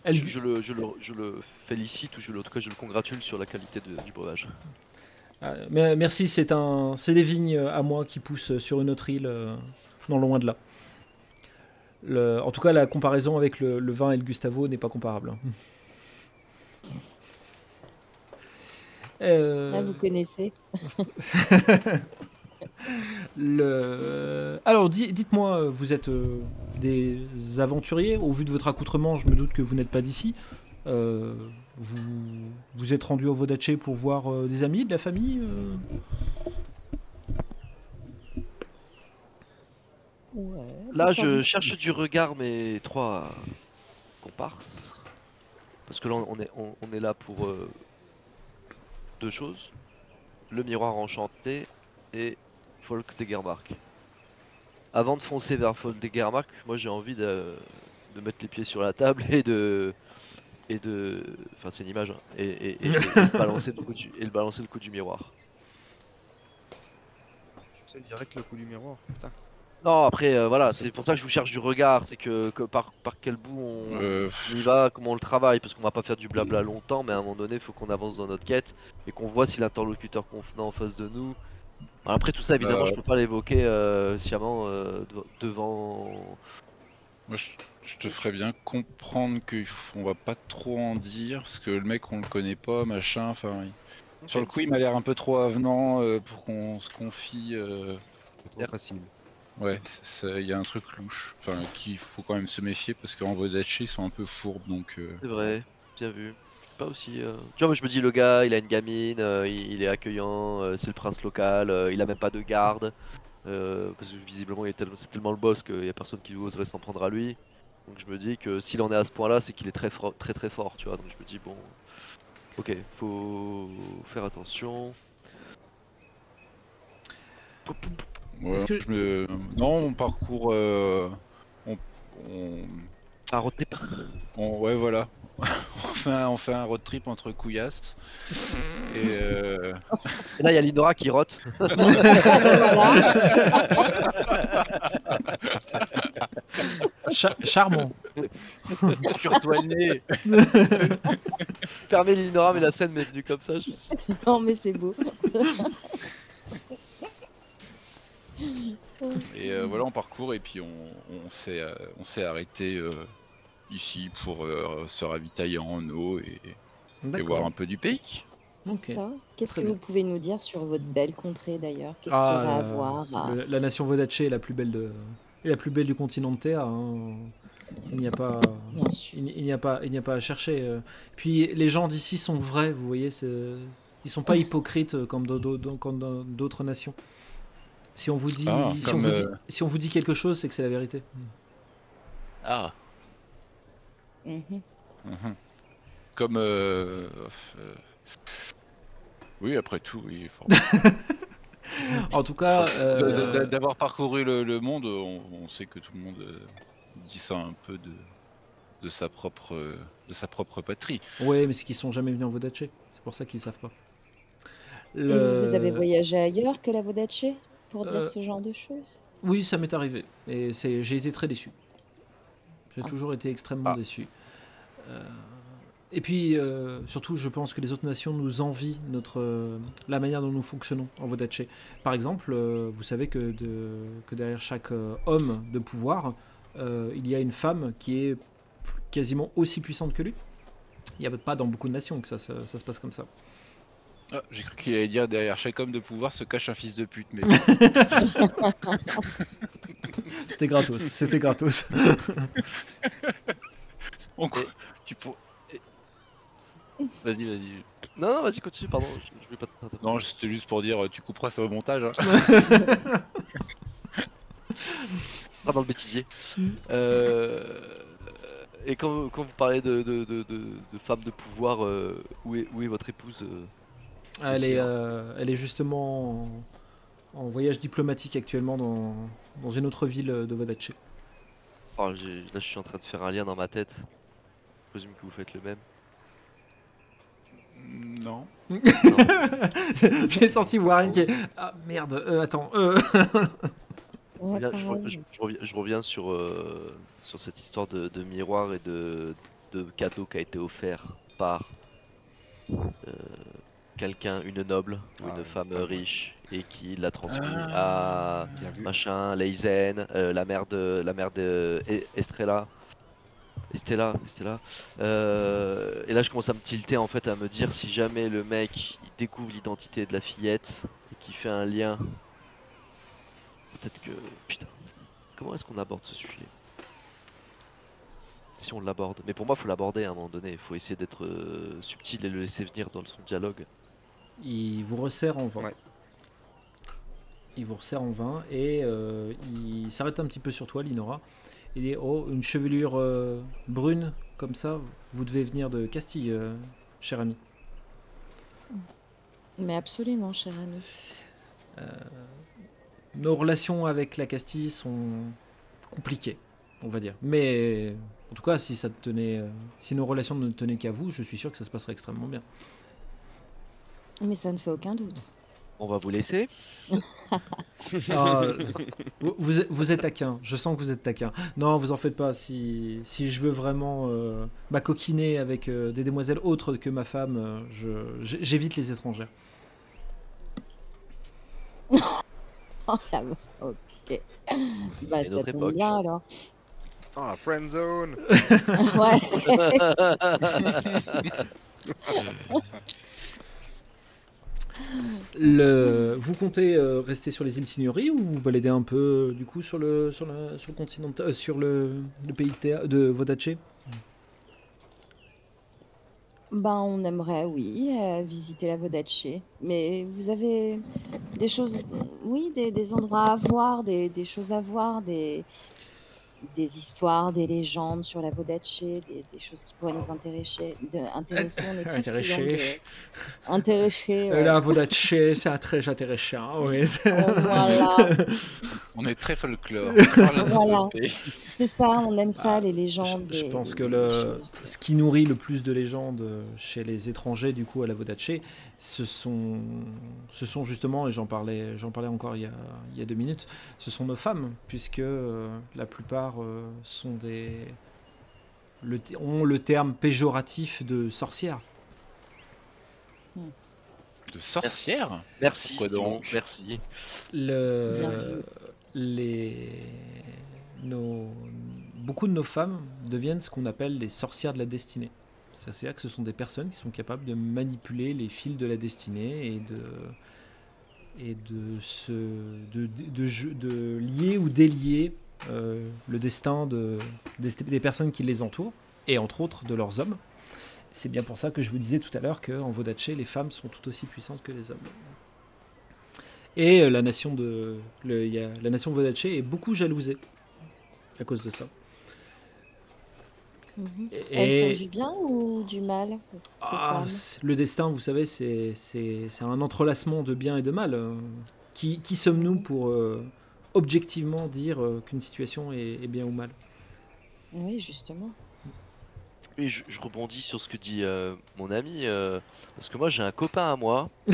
Elle- Je, je le, je, le, je le félicite ou je en tout cas, je le congratule sur la qualité de- du breuvage. Ah, mais- merci, c'est un, c'est des vignes à moi qui poussent sur une autre île, euh, non loin de là. Le- en tout cas, la comparaison avec le, le vin et le Gustavo n'est pas comparable. hein. Euh, Là, vous connaissez. le... Alors, di- dites-moi, vous êtes euh, des aventuriers Au vu de votre accoutrement, je me doute que vous n'êtes pas d'ici. Euh, vous vous êtes rendu au Vodache pour voir des amis, de la famille Ouais, Là, je cherche du regard mes trois comparses. Parce que là, on est, on, on est là pour euh, deux choses. Le miroir enchanté et Folk des Germark. Avant de foncer vers Folk des Germark, moi j'ai envie de, de mettre les pieds sur la table et de... Et de... Enfin c'est une image. hein, et, et- et- balancer le coup du, et balancer le coup du miroir. C'est direct le coup du miroir. Putain. Non, après, euh, voilà, c'est pour ça que je vous cherche du regard. C'est que, que par, par quel bout on, Euh, on y va, comment on le travaille, parce qu'on va pas faire du blabla longtemps, mais à un moment donné, il faut qu'on avance dans notre quête et qu'on voit si l'interlocuteur convenant en face de nous. Alors après, tout ça, évidemment, Euh. je peux pas l'évoquer sciemment de- devant. Moi, je, je te ferais bien comprendre qu'on va pas trop en dire, parce que le mec, on le connaît pas, machin. Enfin, il- sur le coup, il m'a l'air un peu trop avenant pour qu'on se confie. C'est trop facile. Ouais, il y a un truc louche. Enfin, qu'il faut quand même se méfier, parce qu'en Vodachi, ils sont un peu fourbes, donc. euh, C'est vrai, bien vu. Pas aussi. euh, Tu vois, moi je me dis, le gars, il a une gamine, euh, il, est accueillant, euh, c'est le prince local, euh, il a même pas de garde. parce que visiblement, il est tel- c'est tellement le boss qu'il y a personne qui oserait s'en prendre à lui. Donc je me dis que s'il en est à ce point-là, c'est qu'il est très, très très fort, tu vois. Donc je me dis, bon. Ok, faut faire attention. Ouais, Est-ce que- je me- Non, on parcourt. euh, on... on- Un road trip. On- ouais, voilà. on, fait un, on fait un road trip entre couillasses. Et euh, Et là, il y a Linora qui rote. Voilà. Cha- charmant. Cure-toi le nez. Fermez Linora, mais la scène m'est venue comme ça. Je suis... non, mais c'est beau. Et euh, voilà, on parcourt et puis on, on s'est euh, on s'est arrêté euh, ici pour euh, se ravitailler en eau et, et voir un peu du pays. Ok. Ça. Qu'est-ce Très que bien. vous pouvez nous dire sur votre belle contrée d'ailleurs? Qu'est-ce Ah, euh, à- le- la nation Vodache est la plus belle de, est la plus belle du continent de Théa. hein. Il n'y a pas, Bien sûr. il n'y- il n'y a pas, il n'y a pas à chercher. euh. Puis les gens d'ici sont vrais, vous voyez. c'est- Ils sont pas hypocrites euh, comme dans d'au- dans- comme dans d'autres nations. Si on vous dit, Ah, si, on comme, vous dit si on vous dit quelque chose, c'est que c'est la vérité. Ah, Mhm. Mhm. Comme. euh, euh, Oui, après tout, oui. faut- En tout cas, euh, D'avoir parcouru le, le monde, on, on sait que tout le monde dit ça un peu de, de, sa, propre, de sa propre patrie. ouais, mais c'est qu'ils sont jamais venus en Vodache. C'est pour ça qu'ils savent pas. Et vous avez voyagé ailleurs que la Vodache pour dire Euh, ce genre de choses Oui, ça m'est arrivé. Et c'est, j'ai été très déçu. J'ai Ah. toujours été extrêmement Ah. déçu. Euh, et puis, euh, surtout, je pense que les autres nations nous envient notre, euh, la manière dont nous fonctionnons en Vodache. Par exemple, euh, vous savez que, de- que derrière chaque euh, homme de pouvoir, euh, il y a une femme qui est quasiment aussi puissante que lui. Il n'y a pas dans beaucoup de nations que ça, ça- ça se passe comme ça. Ah, J'ai cru qu'il allait dire derrière chaque homme de pouvoir se cache un fils de pute, mais C'était gratos, c'était gratos. on tu pour... Vas-y, vas-y. non, non, vas-y, continue, pardon. Je, voulais pas t'interrompre. Non, c'était juste pour dire, tu couperas ça au montage. hein. Sera dans le bêtisier. Euh, Et quand, vous- quand vous parlez de, de, de, de- de femmes de pouvoir, euh, où, est, où est votre épouse euh Elle est, hein. euh, elle est justement en, en voyage diplomatique actuellement dans, dans une autre ville de Vodache. Oh, Là, je suis en train de faire un lien dans ma tête. Je présume que vous faites le même. Non. J'ai senti Warren qui est... Ah merde, euh, attends. euh. Ouais, Là, je, pareil. re- je- je reviens, je reviens sur, euh, sur cette histoire de, de miroir et de, de cadeau qui a été offert par euh, quelqu'un, une noble ou Ah, une une femme riche et qui l'a transmis Ah. à machin, Leizen, euh, la mère de la mère de E- Estrella. Estella, Estella. Euh, et là, je commence à me tilter en fait, à me dire si jamais le mec il découvre l'identité de la fillette et qu'il fait un lien, peut-être que putain, comment est-ce qu'on aborde ce sujet? Si on l'aborde, mais pour moi, faut l'aborder à un moment donné. Il faut essayer d'être euh, subtil et le laisser venir dans son dialogue. Il vous resserre en vin. Ouais. Il vous resserre en vin et euh, il s'arrête un petit peu sur toi, Linora. Il dit Oh, une chevelure euh, brune comme ça, vous devez venir de Castille, euh, cher ami. Mais absolument, cher ami. Nos relations avec la Castille sont compliquées, on va dire. Mais en tout cas, si ça te tenait, euh, si nos relations ne tenaient qu'à vous, je suis sûr que ça se passerait extrêmement bien. Mais ça ne fait aucun doute. On va vous laisser. Ah, vous, vous êtes, taquin, je sens que vous êtes taquin. Non, vous en faites pas. Si, si je veux vraiment euh, m'acoquiner avec euh, des demoiselles autres que ma femme, euh, je- j'évite les étrangères. Oh la ok. Bah, ça tombe époque. bien alors. Ah, la friend zone ouais. Le, vous comptez euh, rester sur les îles Signori ou vous baladez un peu du coup sur le, sur la- sur le continent, euh, sur le, le pays de, de Vodache Ben, on aimerait, oui, euh, visiter la Vodache. Mais vous avez des choses, oui, des, endroits à voir, des choses à voir, des, des histoires, des légendes sur la Vodache, des, des choses qui pourraient nous intéresser. De, intéresser, on est tous Intéresser. de- Euh, ouais. La Vodache, c'est un très intéressant. Oui, Oh, voilà. On est très folklore. Voilà. C'est ça, on aime ça, les légendes. Je, pense que le, ce qui nourrit le plus de légendes chez les étrangers, du coup, à la Vodaché, ce sont, ce sont justement, et j'en parlais, j'en parlais encore il y, a, il y a deux minutes, ce sont nos femmes, puisque euh, la plupart euh, sont des, le, ont le terme péjoratif de sorcière. De sorcière Merci, Quoi donc? Merci. Le, Bien vu. Beaucoup de nos femmes deviennent ce qu'on appelle les sorcières de la destinée. C'est-à-dire que ce sont des personnes qui sont capables de manipuler les fils de la destinée et de, lier ou délier euh, le destin de, des, des personnes qui les entourent, et entre autres de leurs hommes. C'est bien pour ça que je vous disais tout à l'heure qu'en Vodaché, les femmes sont tout aussi puissantes que les hommes. Et euh, la nation de le, il y a- la nation Vodaché est beaucoup jalousée à cause de ça. Mhm. Et, Elles font du bien ou du mal? Ah, le destin, vous savez, c'est un entrelacement de bien et de mal. euh. Qui, qui sommes-nous pour euh, objectivement dire euh, qu'une situation est, est bien ou mal? Oui, justement. Oui, je, rebondis sur ce que dit euh, mon ami, euh, parce que moi j'ai un copain à moi.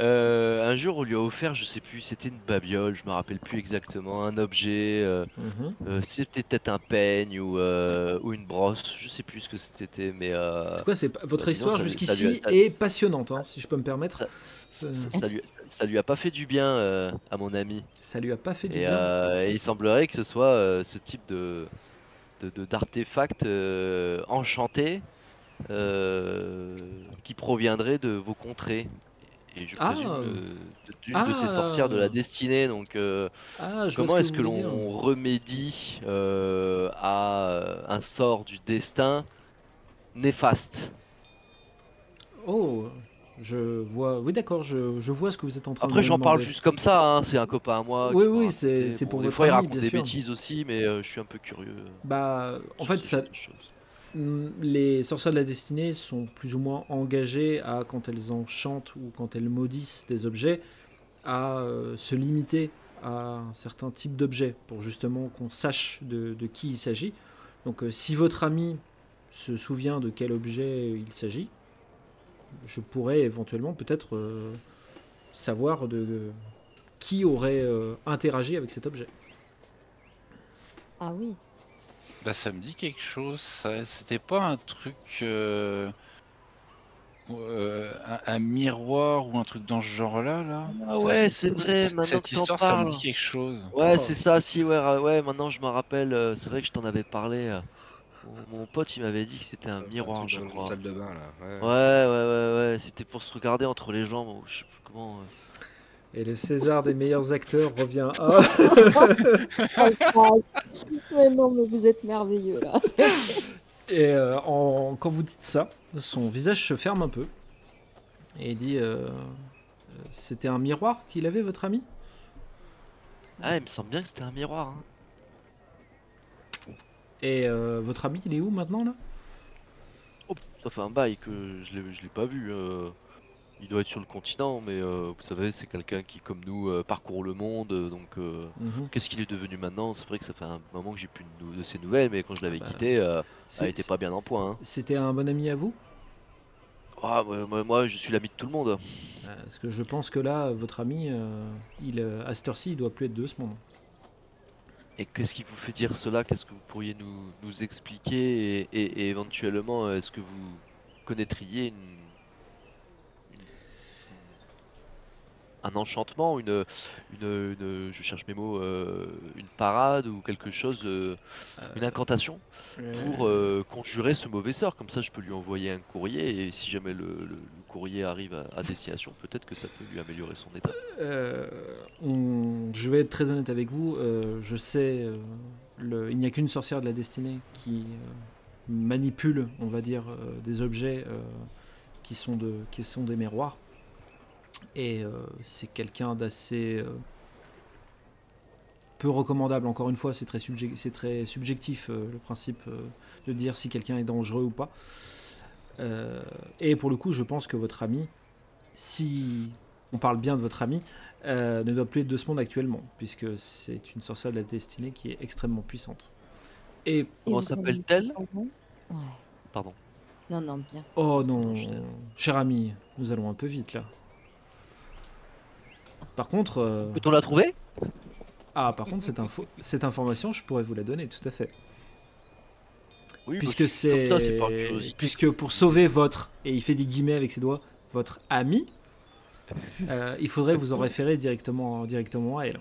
Euh, un jour, on lui a offert, je sais plus, c'était une babiole, je me rappelle plus exactement, un objet, euh, Mhm. euh, c'était peut-être un peigne ou, ou une brosse, je sais plus ce que c'était, mais En tout cas, c'est votre histoire jusqu'ici est passionnante, hein, si je peux me permettre. ça, ça- lui, ça lui a pas fait du bien à mon ami. Ça lui a pas fait du Et, bien. et il semblerait que ce soit ce type de d'artefact enchanté qui proviendrait de vos contrées. Et je Ah. présume de- d'une de ces sorcières de Ah. la destinée. Donc, euh, Ah, comment ce est-ce que l'on remédie euh, à euh, un sort du destin néfaste? Oh, je vois. Oui, d'accord, je, je vois ce que vous êtes en train de Après, j'en parle juste comme ça. hein, C'est un copain à moi. Oui, oui, c'est- pour des votre fois, il ami, raconte bien des sûr. bêtises aussi, mais euh, je suis un peu curieux. Bah, en fait, ça, Les sorcières de la destinée sont plus ou moins engagées à, quand elles enchantent ou quand elles maudissent des objets, à euh, se limiter à un certain type d'objet pour justement qu'on sache de, qui il s'agit. Donc euh, si votre ami se souvient de quel objet il s'agit, je pourrais éventuellement peut-être euh, savoir de, qui aurait interagi avec cet objet. Ah oui. Bah ça me dit quelque chose, ça. C'était pas un truc... euh, euh, un, un miroir ou un truc dans ce genre-là, là? Ah ouais, c'est vrai, maintenant Cette que histoire, ça me dit quelque chose. Ouais, Oh. c'est ça, si, ouais, ouais, maintenant je me rappelle, euh, c'est vrai que je t'en avais parlé. euh, mon, pote, il m'avait dit que c'était un miroir, je crois. salle de bain là. Ouais. Ouais, ouais, ouais, ouais, c'était pour se regarder entre les jambes, ou je sais plus comment. Et le César des meilleurs acteurs revient à... Mais non, mais vous êtes merveilleux là. Et euh, en- quand vous dites ça, son visage se ferme un peu. Et il dit euh, euh, C'était un miroir qu'il avait, votre ami? Ah, il me semble bien que c'était un miroir. hein. Et euh, votre ami, il est où maintenant là? Oh, ça fait un bail que je l'ai je l'ai pas vu. Il doit être sur le continent, mais euh, vous savez, c'est quelqu'un qui, comme nous, euh, parcourt le monde. euh, Donc, euh, Mhm. qu'est-ce qu'il est devenu maintenant? C'est vrai que ça fait un moment que j'ai plus de, de ses nouvelles, mais quand je l'avais Bah, quitté, euh, C'est- elle était pas bien en point. hein. C'était un bon ami à vous? Ah, moi, moi- moi, je suis l'ami de tout le monde. Parce que je pense que là, votre ami, il, à cette heure-ci, il doit plus être de ce monde. Et qu'est-ce qui vous fait dire cela? Qu'est-ce que vous pourriez nous, nous expliquer? Et, et- et éventuellement, est-ce que vous connaîtriez une- un enchantement, une, une, une- je cherche mes mots, euh, une parade ou quelque chose, euh, une incantation pour euh, conjurer ce mauvais sort Comme ça, je peux lui envoyer un courrier et si jamais le, le- le courrier arrive à, à destination, peut-être que ça peut lui améliorer son état. Euh, on- je vais être très honnête avec vous. euh, je sais, euh, le- il n'y a qu'une sorcière de la destinée qui euh, manipule, on va dire, euh, des objets euh, qui, sont de, qui sont des miroirs. Et euh, c'est quelqu'un d'assez euh, peu recommandable. Encore une fois, c'est très, subje- c'est très subjectif euh, le principe euh, de dire si quelqu'un est dangereux ou pas. Euh, et pour le coup, je pense que votre ami si on parle bien de votre ami, euh, ne doit plus être de ce monde actuellement, puisque c'est une sorcière de la destinée qui est extrêmement puissante. Et Comment s'appelle-t-elle Ouais. Pardon. Non, non, bien. oh non, cher ami, nous allons un peu vite là. Par contre, euh, Peut-on la trouver? Ah, par contre, cette, info, cette information, je pourrais vous la donner, tout à fait. Oui, puisque c'est puisque pour sauver votre et il fait des guillemets avec ses doigts votre ami euh, il faudrait vous en référer directement directement à elle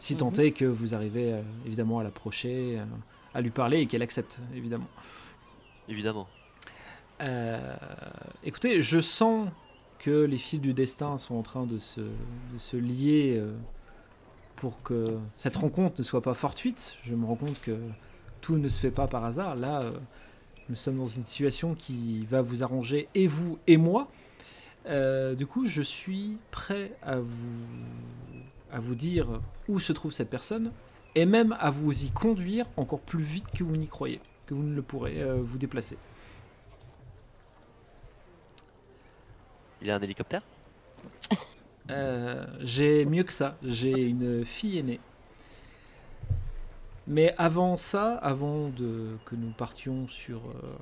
si tant Mhm. est que vous arrivez euh, évidemment à l'approcher euh, à lui parler et qu'elle accepte évidemment Évidemment. Écoutez je sens que les fils du destin sont en train de se, lier euh, pour que cette rencontre ne soit pas fortuite. Je me rends compte que tout ne se fait pas par hasard. Là, euh, nous sommes dans une situation qui va vous arranger et vous et moi. Euh, du coup, je suis prêt à vous, à vous dire où se trouve cette personne et même à vous y conduire encore plus vite que vous n'y croyez, que vous ne le pourrez vous déplacer. Il a un hélicoptère? Euh, j'ai mieux que ça. J'ai une fille aînée. Mais avant ça, avant de, que nous partions sur euh,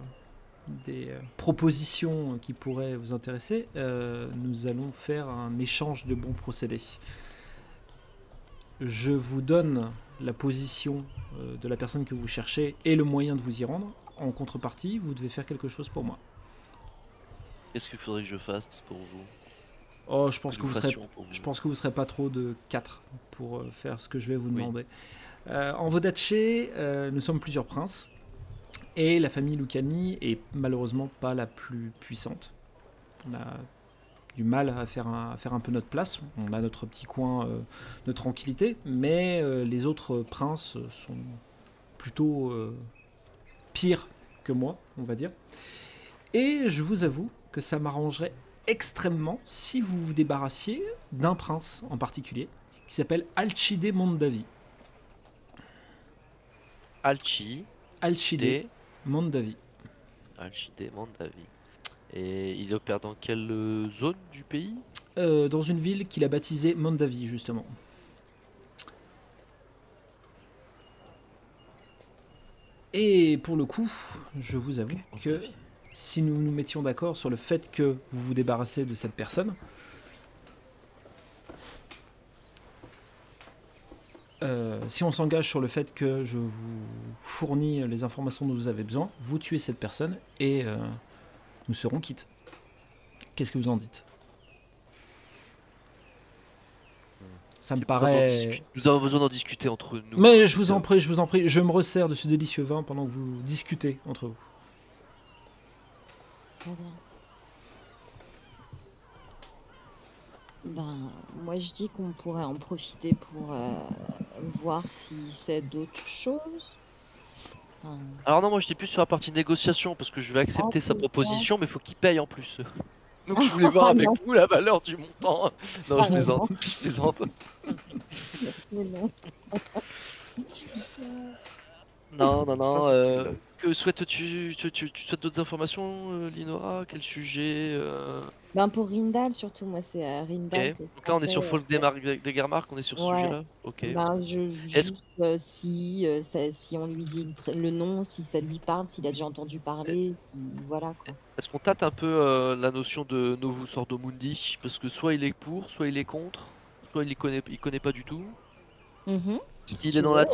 des euh, propositions qui pourraient vous intéresser, nous allons faire un échange de bons procédés. Je vous donne la position de la personne que vous cherchez et le moyen de vous y rendre. En contrepartie, vous devez faire quelque chose pour moi. Qu'est-ce qu'il faudrait que je fasse pour vous Oh, je pense que vous serez vous Je pense que vous serez pas trop de 4 pour euh, faire ce que je vais vous Oui. demander. Euh, en Vodaché, euh, nous sommes plusieurs princes. Et la famille Lucani est malheureusement pas la plus puissante. On a du mal à faire un, à faire un peu notre place. On a notre petit coin euh, de tranquillité. Mais les autres princes sont plutôt pires que moi, on va dire. Et je vous avoue que ça m'arrangerait extrêmement si vous vous débarrassiez d'un prince en particulier qui s'appelle Alcide Mondavi. Alchi, Alcide D, Mondavi. Alchide Mandavi. Et il opère dans quelle zone du pays? Euh, dans une ville qu'il a baptisée Mondavi justement. Et pour le coup, je vous avoue que si nous nous mettions d'accord sur le fait que vous vous débarrassez de cette personne, euh, si on s'engage sur le fait que je vous fournis les informations dont vous avez besoin, vous tuez cette personne et euh, nous serons quittes. Qu'est-ce que vous en dites? Ça me paraît... Nous avons besoin d'en discuter entre nous. Mais je vous en prie, je vous en prie, je me resserre de ce délicieux vin pendant que vous discutez entre vous. Ben, moi je dis qu'on pourrait en profiter pour euh, voir si c'est d'autres choses. Enfin, Alors non, moi j'étais plus sur la partie négociation parce que je vais accepter sa c'est proposition, mais faut qu'il paye en plus. Donc je voulais voir avec vous la valeur du montant. Non, Ah, je plaisante. Je plaisante. mais non. Non, non, non. euh, que souhaites-tu tu, tu- tu souhaites d'autres informations, euh, Linora Quel sujet euh, Ben pour Rindal surtout, moi c'est euh, Ok. Rindal. Donc là, on est sur Folk des, Mar- des Garmark, on est sur ce Ouais. sujet-là? Ok. Ben, je, Est-ce- juste euh, si, euh, ça- si on lui dit le nom, si ça lui parle, s'il a déjà entendu parler, si, voilà quoi. Est-ce qu'on tâte un peu euh, la notion de Novus Ordo Mundi Parce que soit il est pour, soit il est contre, soit il connaît, il connaît pas du tout. Mhm. S'il est dans la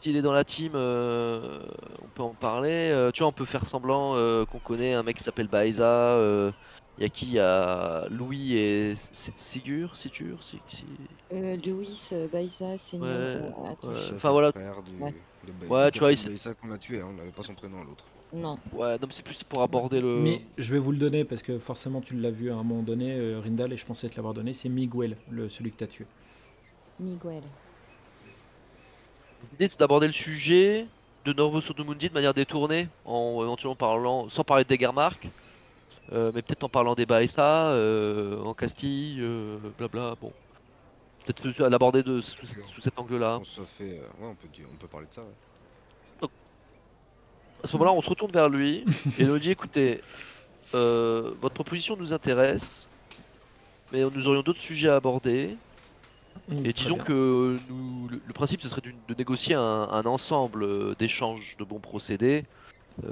s'il est dans la team, euh, on peut en parler. Euh, tu vois, on peut faire semblant euh, qu'on connaît un mec qui s'appelle Baeza. euh, Il y a qui? Il y a Louis et Sigur, Sigur, Si- Si- Euh, Louis Baïsa, senior. Ouais, attends, ouais. Enfin, c'est le voilà. du- Ouais. tu vois, s'est- Baïsa qu'on a tué, hein, on n'avait pas son prénom à l'autre. Non. Ouais, non, c'est plus pour aborder le. Mais je vais vous le donner parce que forcément tu l'as vu à un moment donné, euh, Rindal, et je pensais te l'avoir donné, c'est Miguel, le, celui que tu as tué. Miguel. L'idée c'est d'aborder le sujet de Norvo Mundi de manière détournée, en éventuellement parlant, sans parler des Garmark, euh, mais peut-être en parlant des Baessa, euh, en Castille, euh, blabla. Bon, peut-être l'aborder de sous, sous cet angle-là. On se fait. euh, Ouais, on peut, dire- on peut parler de ça. ouais. À ce moment-là, on se retourne vers lui et lui dit écoutez, euh, votre proposition nous intéresse, mais nous aurions d'autres sujets à aborder. Mm, Et disons que nous, le, le principe, ce serait de négocier un, un ensemble euh, d'échanges de bons procédés, euh,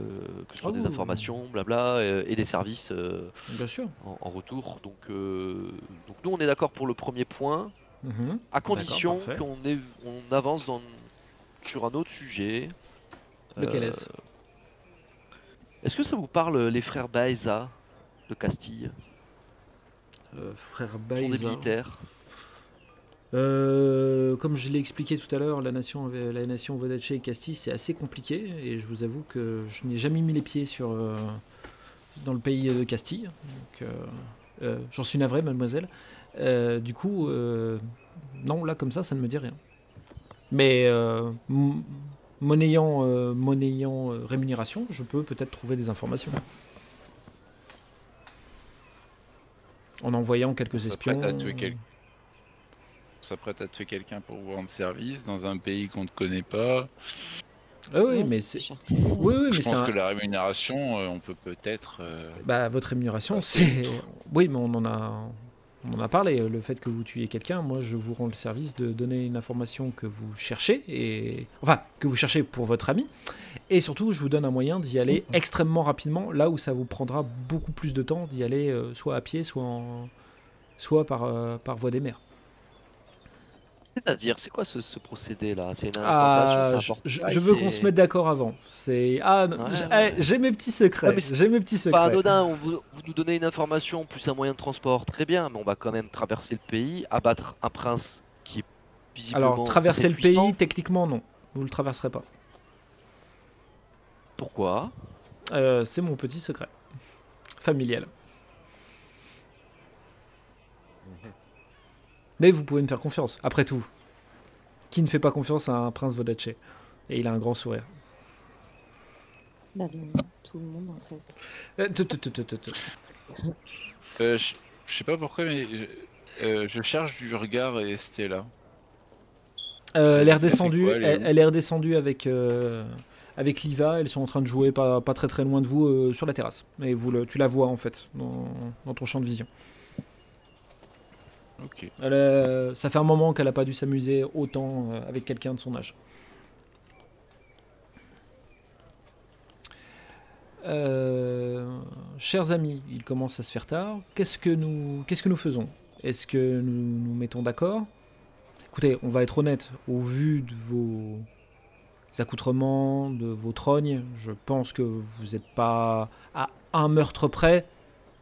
que ce soit des Oh. informations, blabla, euh, et des services euh, Bien sûr. en, en retour. Donc, euh, donc nous, on est d'accord pour le premier point, Mhm. à condition qu'on on avance dans, sur un autre sujet. Lequel est-ce? Est-ce que ça vous parle, les frères Baeza de Castille? Frère Ce sont des Baïza. militaires. Euh, comme je l'ai expliqué tout à l'heure, la nation, la nation Vodache et Castille, c'est assez compliqué et je vous avoue que je n'ai jamais mis les pieds sur, euh, dans le pays de Castille. Euh, J'en suis navré, mademoiselle. Du coup, non, là comme ça, ça ne me dit rien. Mais m- monnayant, monnayant euh, rémunération, je peux peut-être trouver des informations. En envoyant quelques espions. Quel- s'apprête à tuer quelqu'un pour vous rendre service dans un pays qu'on ne connaît pas. Ah oui, mais c'est. Oui, oui, mais Je pense un- que la rémunération, euh, on peut peut-être. euh, Bah, votre rémunération, c'est. Oui, mais on en a. On en a parlé, le fait que vous tuiez quelqu'un, moi je vous rends le service de donner une information que vous cherchez, et enfin que vous cherchez pour votre ami, et surtout je vous donne un moyen d'y aller extrêmement rapidement, là où ça vous prendra beaucoup plus de temps d'y aller euh, soit à pied, soit, en... soit par, euh, par voie des mers. C'est-à-dire, c'est quoi ce, ce procédé-là? C'est une Ah, je, veux qu'on se mette d'accord avant. C'est ah, Ouais, ouais. eh, j'ai mes petits secrets, Ouais, j'ai mes petits Pas secrets. anodin, on vous, vous nous donnez une information plus un moyen de transport, très bien, mais on va quand même traverser le pays, abattre un prince qui est visiblement. Alors traverser le puissant. pays, techniquement non, vous le traverserez pas. Pourquoi? Euh, c'est mon petit secret. Familial. Mais vous pouvez me faire confiance, après tout. Qui ne fait pas confiance à un prince Vodache Et il a un grand sourire. Bah, tout le monde en fait. Euh, euh, je, sais pas pourquoi, mais je, euh, je cherche du regard et Stella. Euh, elle est Elle fait redescendue, quoi, elle est elle, est redescendue avec, euh, avec Liva. Elles sont en train de jouer pas, pas très très loin de vous euh, sur la terrasse. Et vous le, tu la vois en fait dans, dans ton champ de vision. Ok. Elle, euh, ça fait un moment qu'elle n'a pas dû s'amuser autant euh, avec quelqu'un de son âge. Euh, chers amis, il commence à se faire tard. Qu'est-ce que nous, qu'est-ce que nous faisons? Est-ce que nous nous mettons d'accord? Écoutez, on va être honnête. Au vu de vos accoutrements, de vos trognes, je pense que vous n'êtes pas à un meurtre près.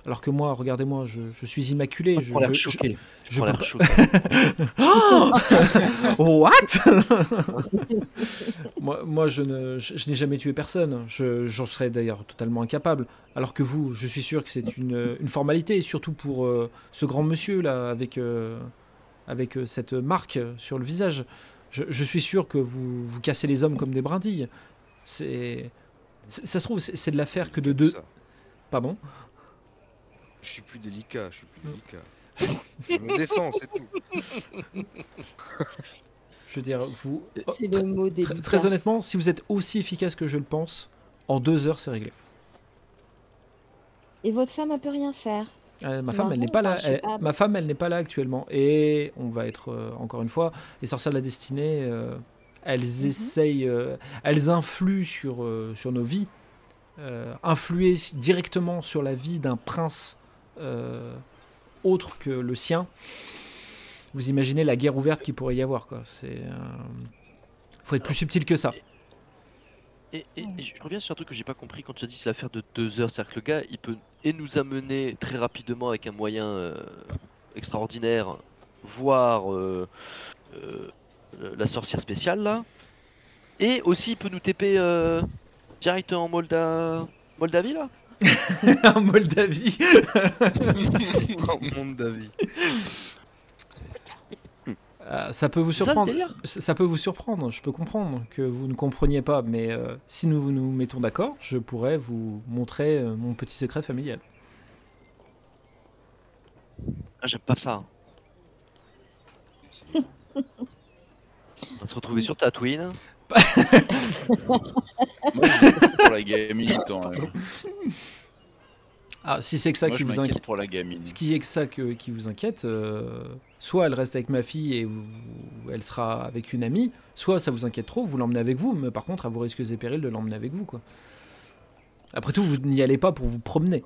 Alors que moi, regardez-moi, je, je suis immaculé. Je Je, choqué. je Je choqué. Oh What Moi, moi, je ne, je, je n'ai jamais tué personne. Je, j'en serais d'ailleurs totalement incapable. Alors que vous, je suis sûr que c'est une, une formalité, surtout pour euh, ce grand monsieur là, avec, euh, avec euh, cette marque sur le visage. Je, je suis sûr que vous, vous cassez les hommes comme des brindilles. C'est, ça se trouve, c'est, de l'affaire que de deux. Pardon? Je suis plus délicat, je suis plus Mm. délicat. je me défends, c'est tout. Je veux dire, vous. oh, C'est le mot Très, très honnêtement, si vous êtes aussi efficace que je le pense, en deux heures, c'est réglé. Et votre femme, elle peut rien faire. Euh, ma femme, elle n'est pas là. elle- pas. ma femme, elle n'est pas là actuellement. Et on va être euh, encore une fois, les sorcières de la destinée. euh, elles Mhm. essayent, euh, elles influent sur euh, sur nos vies, euh, influer directement sur la vie d'un prince euh, autre que le sien. Vous imaginez la guerre ouverte qu'il pourrait y avoir, quoi. C'est, euh, faut être plus subtil que ça. Et, je reviens sur un truc que j'ai pas compris quand tu as dit c'est l'affaire de deux heures. C'est-à-dire que le gars, il peut et nous amener très rapidement avec un moyen euh, extraordinaire, voir euh, euh, la sorcière spéciale là, et aussi il peut nous TP euh, direct en Molda... Moldavie là en Moldavie. Monde d'avis. Euh, ça peut vous surprendre. ça peut vous surprendre. Je peux comprendre que vous ne compreniez pas, mais euh, si nous nous mettons d'accord, je pourrais vous montrer euh, mon petit secret familial. Ah, j'aime pas ça. On va se retrouver sur Tatooine. Moi, je suis pour la gamine. attends, euh. Ah, si c'est que ça Moi, qui je vous inquiète, pour la gamine. ce qui est que ça que- qui vous inquiète, euh, soit elle reste avec ma fille et vous- elle sera avec une amie, soit ça vous inquiète trop, vous l'emmenez avec vous, mais par contre, à vos risques et périls de l'emmener avec vous, quoi. Après tout, vous n'y allez pas pour vous promener,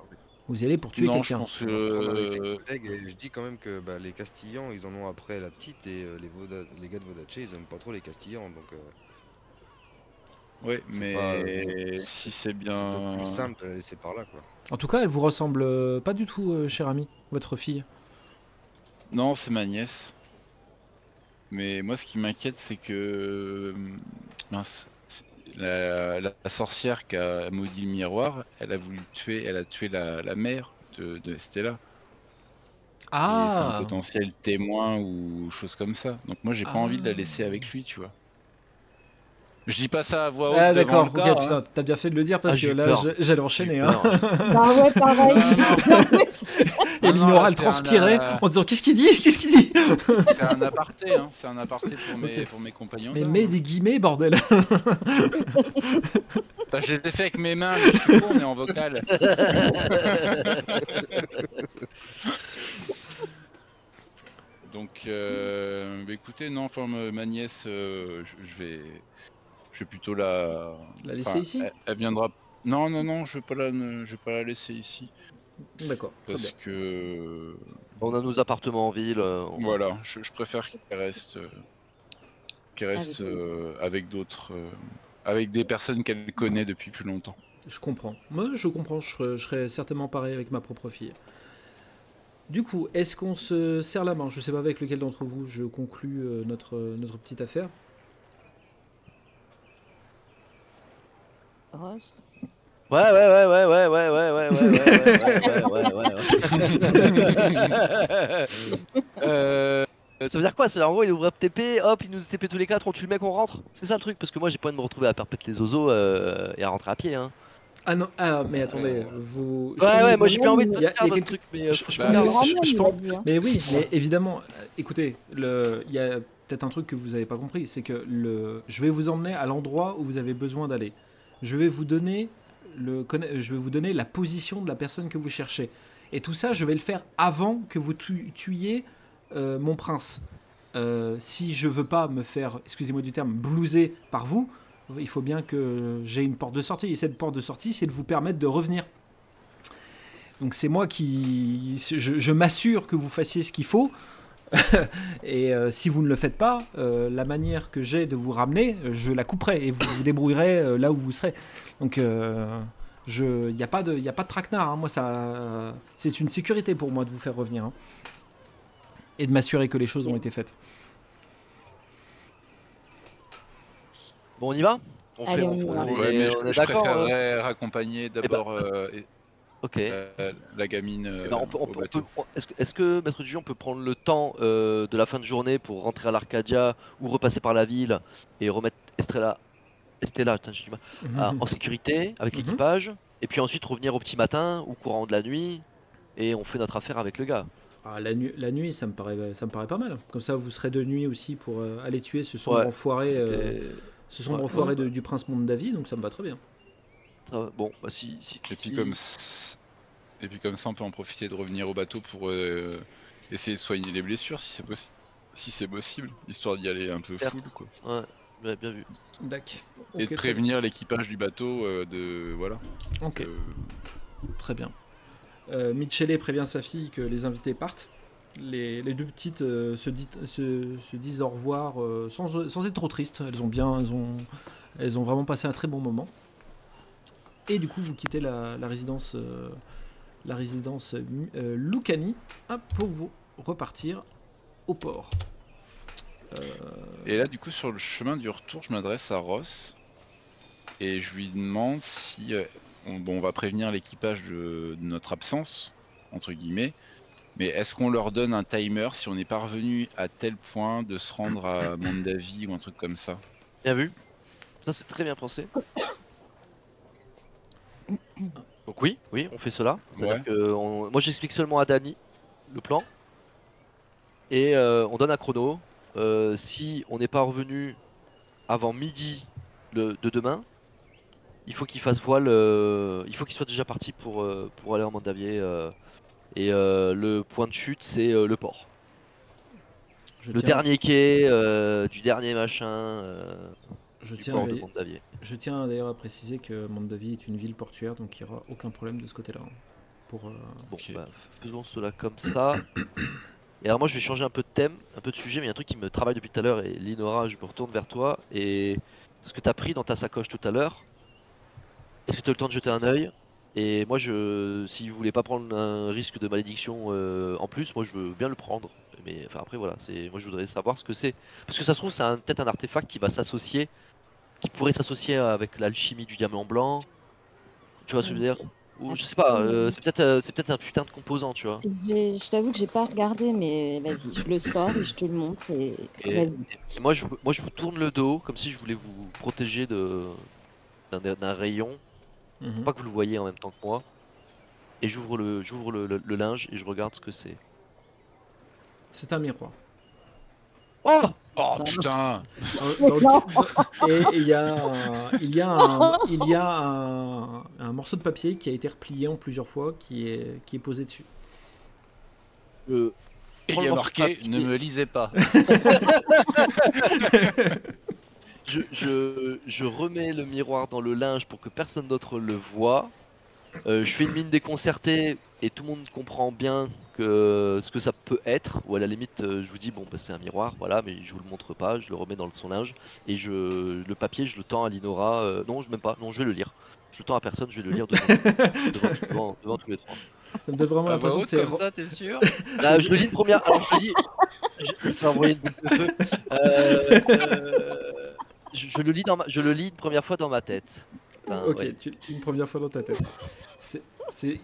vous y allez pour tuer quelqu'un. Je dis quand même que bah, les Castillans, ils en ont après la petite et euh, les, Voda- les gars de Vodache, ils aiment pas trop les Castillans, donc Ouais, C'est mais pas, euh, si c'est c'est bien. plus simple de la laisser par là, quoi. En tout cas, elle vous ressemble euh, pas du tout, euh, cher ami, votre fille. Non, c'est ma nièce. Mais moi, ce qui m'inquiète, c'est que. Mince. La, la- la sorcière qui a maudit le miroir, elle a voulu tuer, elle a tué la, la mère de, de Stella. Et c'est un Ah potentiel témoin ou chose comme ça. Donc moi, j'ai pas envie de la Ah. laisser avec lui, tu vois. Je dis pas ça à voix haute. Ah d'accord, le ok, corps, hein. putain, t'as bien fait de le dire parce Ah, que là, j'allais enchaîner. Hein. Bah ouais, pareil. Et Linora, elle un, transpirait euh, en disant Qu'est-ce qu'il dit Qu'est-ce qu'il dit? C'est un aparté, hein. c'est un aparté pour mes, pour mes compagnons. Mais mets des guillemets, bordel Bah, je les ai fait avec mes mains, mais je suis con, on est en vocal. Donc, euh, bah, écoutez, non, enfin, ma nièce, euh, je, vais, vais plutôt la. La laisser enfin, ici elle, elle viendra. Non, non, non, je vais pas la, ne- je vais pas la laisser ici D'accord, bien. parce que, On a nos appartements en ville. euh, on- voilà, je, je préfère qu'elle reste, euh, qu'elle Avec reste euh, avec d'autres, euh, avec des personnes qu'elle connaît depuis plus longtemps. Je comprends. Moi, je comprends. Je serais, je serais certainement pareil avec ma propre fille. Du coup, est-ce qu'on se serre la main? Je sais pas avec lequel d'entre vous je conclus euh, notre, notre petite affaire. Rose Ouais, ouais, ouais, ouais, ouais, ouais, ouais, ouais, ouais, ouais, ouais, ouais, ouais, ouais. Euh, Ça veut dire quoi Ça, En gros, il ouvre TP, hop, il nous TP tous les quatre, on tue le mec, on rentre C'est ça le truc Parce que moi, j'ai pas envie de me retrouver à perpétuer les oiseaux euh, et à rentrer à pied. Hein. Ah non, ah, mais attendez, vous. je Ouais, ouais, moi j'ai pas envie de Il me y a- faire y a votre quelque- truc, mais. euh, je- pense je- je dit, hein. Mais oui, mais évidemment, euh, écoutez, le- il y a peut-être un truc que vous n'avez pas compris, c'est que le, je vais vous emmener à l'endroit où vous avez besoin d'aller. Je vais vous donner le, je vais vous donner la position de la personne que vous cherchez. Et tout ça, je vais le faire avant que vous tu- tuiez euh, mon prince. Euh, si je veux pas me faire, excusez-moi du terme, blouser par vous, il faut bien que j'ai une porte de sortie. Et cette porte de sortie, c'est de vous permettre de revenir. Donc c'est moi qui... Je m'assure que vous fassiez ce qu'il faut. et euh, si vous ne le faites pas, euh, la manière que j'ai de vous ramener, je la couperai et vous vous débrouillerez euh, là où vous serez. Donc euh, il n'y a, pas de- y a pas de traquenard. hein. Moi, ça, c'est une sécurité pour moi de vous faire revenir. hein. Et de m'assurer que les choses ont été faites. Bon, on y va? On Allez, fait, on on est- on est je d'accord euh, préférerais raccompagner d'abord euh, et- Ok. euh, la gamine Eh euh, ben, Est-ce que, maître du jeu, on peut prendre le temps euh, de la fin de journée pour rentrer à l'Arcadia ou repasser par la ville et remettre Estrella, Estella putain, j'ai du mal, à- en sécurité avec Mhm. l'équipage et puis ensuite revenir au petit matin ou courant de la nuit et on fait notre affaire avec le gars. Ah, la, nu- la nuit, ça me, paraît, ça me paraît pas mal. Comme ça, vous serez de nuit aussi pour euh, aller tuer ce sombre Ouais, enfoiré, euh, ce sombre ouais. enfoiré de- du prince Mondavi, donc ça me va très bien. Va. Bon, bah si. si Et puis comme c- et puis comme ça, on peut en profiter de revenir au bateau pour euh, essayer de soigner les blessures si c'est possible. Si c'est possible, histoire d'y aller un peu Certes. full quoi. Ouais, bien, bien vu. Dac. Et de prévenir l'équipage du bateau euh, de voilà. Ok, très bien. Euh, Michele prévient sa fille que les invités partent. Les, les deux petites euh, se, dit- se- se disent au revoir euh, sans, sans être trop tristes. Elles ont bien, elles ont, elles ont vraiment passé un très bon moment. Et du coup, vous quittez la, la résidence, euh, la résidence euh, Lucani hop, pour vous repartir au port. Euh, Et là, du coup, sur le chemin du retour, je m'adresse à Ross et je lui demande si euh, on, bon, on va prévenir l'équipage de, de notre absence entre guillemets. Mais est-ce qu'on leur donne un timer si on n'est pas revenu à tel point de se rendre à Mondavi ou un truc comme ça? Bien vu. Ça c'est très bien pensé. Donc oui, oui, on fait cela. C'est-à-dire Ouais. que on- Moi j'explique seulement à Dany le plan. Et euh, on donne un chrono. Euh, si on n'est pas revenu avant midi le- de demain, il faut qu'il fasse voile. euh, il faut qu'il soit déjà parti pour, euh, pour aller en Mandavier. euh, et euh, le point de chute, c'est euh, le port. Je Le tiens, dernier quai euh, du dernier machin euh, je du tiens, port à- de Mandavier. je tiens d'ailleurs à préciser que Mondavi est une ville portuaire, donc il n'y aura aucun problème de ce côté-là. hein, Pour, euh, Bon, bah, faisons cela comme ça. Et alors moi je vais changer un peu de thème, un peu de sujet, mais il y a un truc qui me travaille depuis tout à l'heure et Linora, je me retourne vers toi et ce que tu as pris dans ta sacoche tout à l'heure, est-ce que tu as le temps de jeter un œil? Et moi je si vous voulez pas prendre un risque de malédiction euh, en plus, moi je veux bien le prendre. Mais enfin après voilà, c'est moi je voudrais savoir ce que c'est parce que ça se trouve c'est peut-être un artefact qui va s'associer qui pourrait s'associer avec l'alchimie du diamant blanc. Tu vois ce que je veux dire Ou je sais pas, euh, c'est peut-être euh, c'est peut-être un putain de composant, tu vois. Je t'avoue que j'ai pas regardé, mais vas-y, je le sors et je te le montre. Et... Et- vas-y. Et moi je, vous- moi je vous tourne le dos comme si je voulais vous protéger de d'un rayon, mhm. Pas que vous le voyez en même temps que moi. Et j'ouvre le j'ouvre le, le- le linge et je regarde ce que c'est. C'est un miroir. Oh Oh putain le- Et il y a, un- il y a, un, il y a un, un morceau de papier qui a été replié en plusieurs fois, qui est, qui est posé dessus. Je- Il y a marqué ne me lisez pas. je, je, je remets le miroir dans le linge pour que personne d'autre le voit. Euh, je fais une mine déconcertée et tout le monde comprend bien que ce que ça peut être. Ou à la limite, euh, je vous dis bon, bah, c'est un miroir, voilà, mais je vous le montre pas. Je le remets dans son linge et je le papier, je le tends à Linora. euh, non, je même pas. Non, je vais le lire. Je le tends à personne, je vais le lire devant, devant, devant- devant tous les trois. Ça me donne vraiment Ah, bah, l'impression que c'est. comme ça, t'es sûr Ah, je le lis une première. Alors je le lis. Je, ça va envoyer une boule de feu. Euh, euh, je, je le lis dans ma- je le lis une première fois dans ma tête. Enfin, Ok, ouais. tu- une première fois dans ta tête.